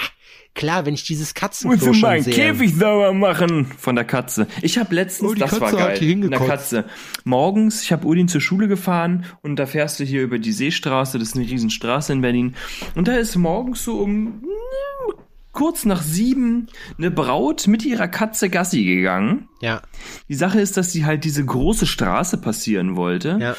klar, wenn ich dieses Katzenklo schon sehe. sauber machen von der Katze. Ich habe letztens, Oh, die das war Katze hat geil, hier eine. Katze. Morgens, ich habe Udin zur Schule gefahren und da fährst du hier über die Seestraße, das ist eine Riesenstraße in Berlin. Und da ist morgens so um mm, kurz nach sieben eine Braut mit ihrer Katze Gassi gegangen. Ja, Die Sache ist, dass sie halt diese große Straße passieren wollte. ja.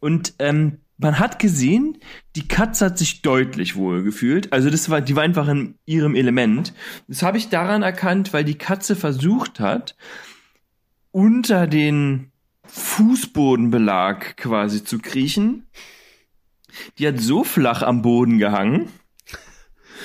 Und ähm, man hat gesehen, die Katze hat sich deutlich wohl gefühlt. Also das war, die war einfach in ihrem Element. Das habe ich daran erkannt, weil die Katze versucht hat, unter den Fußbodenbelag quasi zu kriechen. Die hat so flach am Boden gehangen.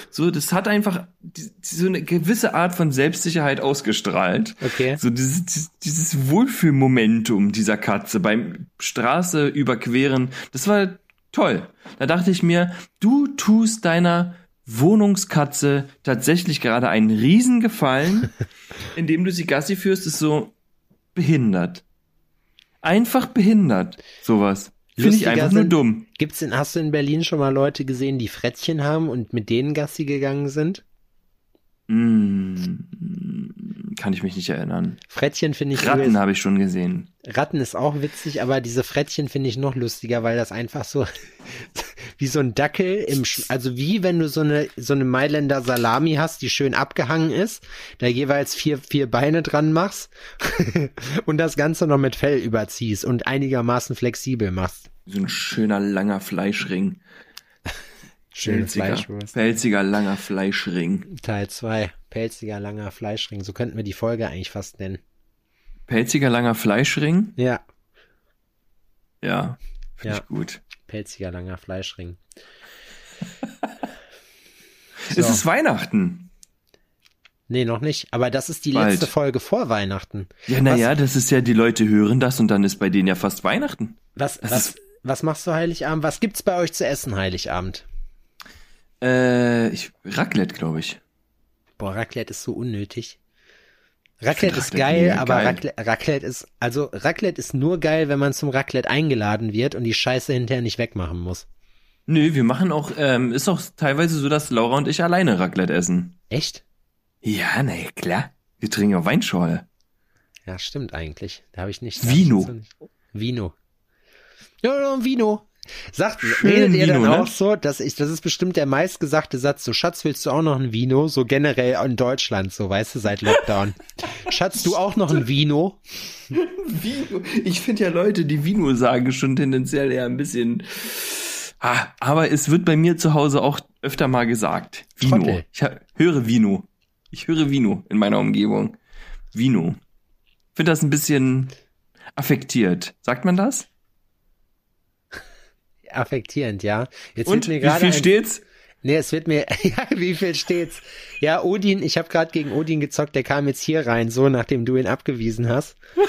So, das hat einfach die, so eine gewisse Art von Selbstsicherheit ausgestrahlt. Okay. So dieses, dieses- dieses Wohlfühlmomentum dieser Katze beim Straße überqueren, das war toll. Da dachte ich mir, du tust deiner Wohnungskatze tatsächlich gerade einen Riesengefallen, indem du sie Gassi führst, ist so behindert. Einfach behindert, sowas. Finde ich lustiger einfach nur sind. dumm. Gibt's in, hast du in Berlin schon mal Leute gesehen, die Frettchen haben und mit denen Gassi gegangen sind? Mm, kann ich mich nicht erinnern. Frettchen finde ich Ratten habe ich schon gesehen. Ratten ist auch witzig, aber diese Frettchen finde ich noch lustiger, weil das einfach so wie so ein Dackel im, Sch also wie wenn du so eine so eine Mailänder Salami hast, die schön abgehangen ist, da jeweils vier vier Beine dran machst und das Ganze noch mit Fell überziehst und einigermaßen flexibel machst. So ein schöner langer Fleischring. Schöne Pelziger, Fleischwurst. pelziger langer Fleischring. Teil 2. Pelziger langer Fleischring. So könnten wir die Folge eigentlich fast nennen. Pelziger langer Fleischring? Ja, Ja, finde Ja. ich gut. Pelziger langer Fleischring. Es ist Weihnachten. Nee, noch nicht. Aber das ist die Bald. letzte Folge vor Weihnachten. Ja, naja, das ist ja, die Leute hören das und dann ist bei denen ja fast Weihnachten. Was, Das was, was machst du Heiligabend? Was gibt's bei euch zu essen Heiligabend? Äh, ich, Raclette, glaube ich. Boah, Raclette ist so unnötig. Raclette ist geil, aber geil. Raclette, Raclette ist, also Raclette ist nur geil, wenn man zum Raclette eingeladen wird und die Scheiße hinterher nicht wegmachen muss. Nö, wir machen auch, ähm, ist auch teilweise so, dass Laura und ich alleine Raclette essen. Echt? Ja, na ja, klar. Wir trinken auch Weinschorle. Ja, stimmt eigentlich. Da habe ich nicht. Vino. nicht- Vino. Ja, ja, Vino. Sagt, Schön redet ihr dann Vino, ne? auch so, dass ich, das ist bestimmt der meistgesagte Satz, so Schatz, willst du auch noch ein Vino? So generell in Deutschland, so weißt du, seit Lockdown. Schatz, du auch noch ein Vino? Vino. Ich finde ja Leute, die Vino sagen, schon tendenziell eher ein bisschen. Ah, aber es wird bei mir zu Hause auch öfter mal gesagt. Vino. Trottel. Ich höre Vino. Ich höre Vino in meiner Umgebung. Vino. Finde das ein bisschen affektiert. Sagt man das? Affektierend, ja. Jetzt Und wird mir wie viel ein, steht's? Nee, es wird mir, ja, wie viel steht's? Ja, Odin, ich habe gerade gegen Odin gezockt, der kam jetzt hier rein, so nachdem du ihn abgewiesen hast.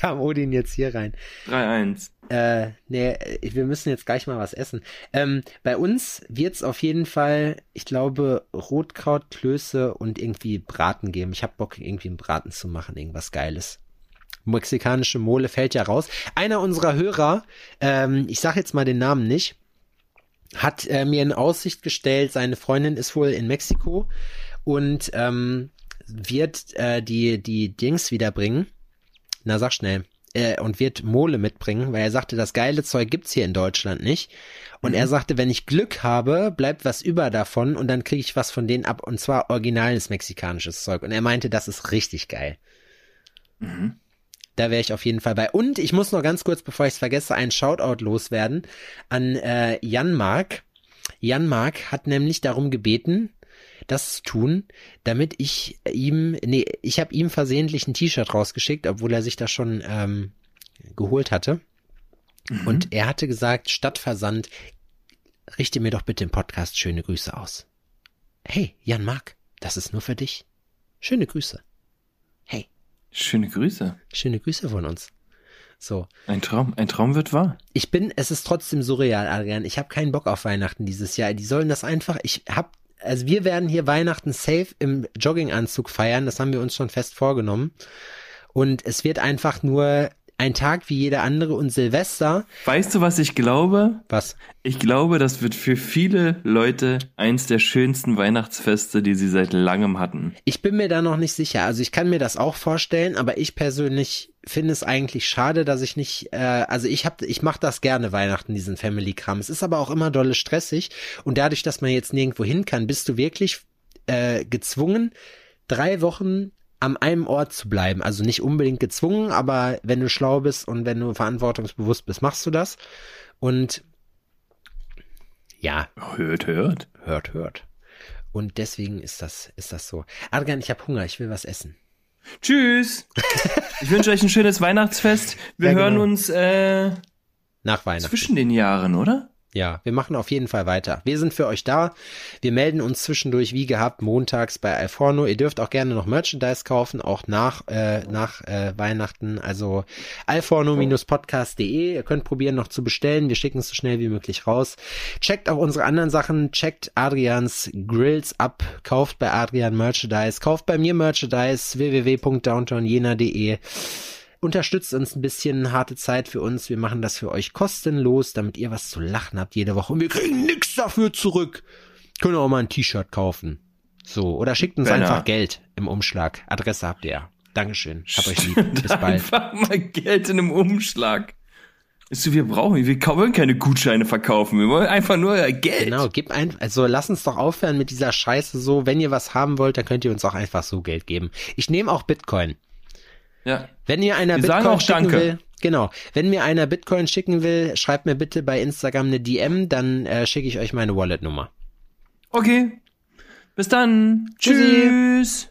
kam Odin jetzt hier rein. 3-1. Äh, nee, wir müssen jetzt gleich mal was essen. Ähm, bei uns wird's auf jeden Fall, ich glaube, Rotkraut, Klöße und irgendwie Braten geben. Ich hab Bock, irgendwie einen Braten zu machen, irgendwas Geiles. Mexikanische Mole fällt ja raus. Einer unserer Hörer, ähm, ich sag jetzt mal den Namen nicht, hat äh, mir in Aussicht gestellt, seine Freundin ist wohl in Mexiko und ähm, wird äh, die, die Dings wiederbringen. Na, sag schnell. Äh, und wird Mole mitbringen, weil er sagte, das geile Zeug gibt's hier in Deutschland nicht. Und er sagte, wenn ich Glück habe, bleibt was über davon und dann kriege ich was von denen ab und zwar originales mexikanisches Zeug. Und er meinte, das ist richtig geil. Da wäre ich auf jeden Fall bei. Und ich muss noch ganz kurz, bevor ich es vergesse, einen Shoutout loswerden an äh, Jan Mark. Jan Mark hat nämlich darum gebeten, das zu tun, damit ich ihm, nee, ich habe ihm versehentlich ein T-Shirt rausgeschickt, obwohl er sich das schon ähm, geholt hatte. Und er hatte gesagt, statt Versand, richte mir doch bitte im Podcast schöne Grüße aus. Hey, Jan Mark, das ist nur für dich. Schöne Grüße. Schöne Grüße. schöne Grüße von uns. So. Ein Traum, ein Traum wird wahr. Ich bin, es ist trotzdem surreal, Adrian. Ich habe keinen Bock auf Weihnachten dieses Jahr. Die sollen das einfach, ich hab, also wir werden hier Weihnachten safe im Jogginganzug feiern. Das haben wir uns schon fest vorgenommen. Und es wird einfach nur ein Tag wie jeder andere und Silvester. Weißt du, was ich glaube? Was? Ich glaube, das wird für viele Leute eins der schönsten Weihnachtsfeste, die sie seit langem hatten. Ich bin mir da noch nicht sicher. Also ich kann mir das auch vorstellen, aber ich persönlich finde es eigentlich schade, dass ich nicht, äh, also ich hab, ich mache das gerne Weihnachten, diesen Family-Kram. Es ist aber auch immer dolle stressig und dadurch, dass man jetzt nirgendwo hin kann, bist du wirklich äh, gezwungen, drei Wochen am einem Ort zu bleiben. Also nicht unbedingt gezwungen, aber wenn du schlau bist und wenn du verantwortungsbewusst bist, machst du das. Und ja, Hört, hört. hört, hört. Und deswegen ist das, ist das so. Adrian, ich habe Hunger, ich will was essen. Tschüss. Ich wünsche euch ein schönes Weihnachtsfest. Wir Ja, hören genau. uns äh, Nach Weihnachten. zwischen den Jahren, oder? Ja, wir machen auf jeden Fall weiter. Wir sind für euch da. Wir melden uns zwischendurch wie gehabt montags bei Alforno. Ihr dürft auch gerne noch Merchandise kaufen, auch nach äh, nach äh, Weihnachten. Also alforno-podcast.de. Ihr könnt probieren noch zu bestellen. Wir schicken es so schnell wie möglich raus. Checkt auch unsere anderen Sachen. Checkt Adrians Grills ab. Kauft bei Adrian Merchandise. Kauft bei mir Merchandise. www.downtownjena.de. unterstützt uns ein bisschen, harte Zeit für uns. Wir machen das für euch kostenlos, damit ihr was zu lachen habt jede Woche. Und wir kriegen nix dafür zurück. Können auch mal ein T-Shirt kaufen. So, oder schickt uns Benner. einfach Geld im Umschlag. Adresse habt ihr ja. Dankeschön. Hab euch lieb. Bis bald. Einfach mal Geld in einem Umschlag. Ist so, wir brauchen, wir wollen keine Gutscheine verkaufen. Wir wollen einfach nur Geld. Genau, gib ein, also lass uns doch aufhören mit dieser Scheiße so. Wenn ihr was haben wollt, dann könnt ihr uns auch einfach so Geld geben. Ich nehme auch Bitcoin. Ja. Wenn mir einer Wir Bitcoin sagen auch schicken Danke. will, genau, wenn mir einer Bitcoin schicken will, schreibt mir bitte bei Instagram eine DM, dann äh, schicke ich euch meine Wallet-Nummer. Okay. Bis dann. Tschüssi. Tschüss.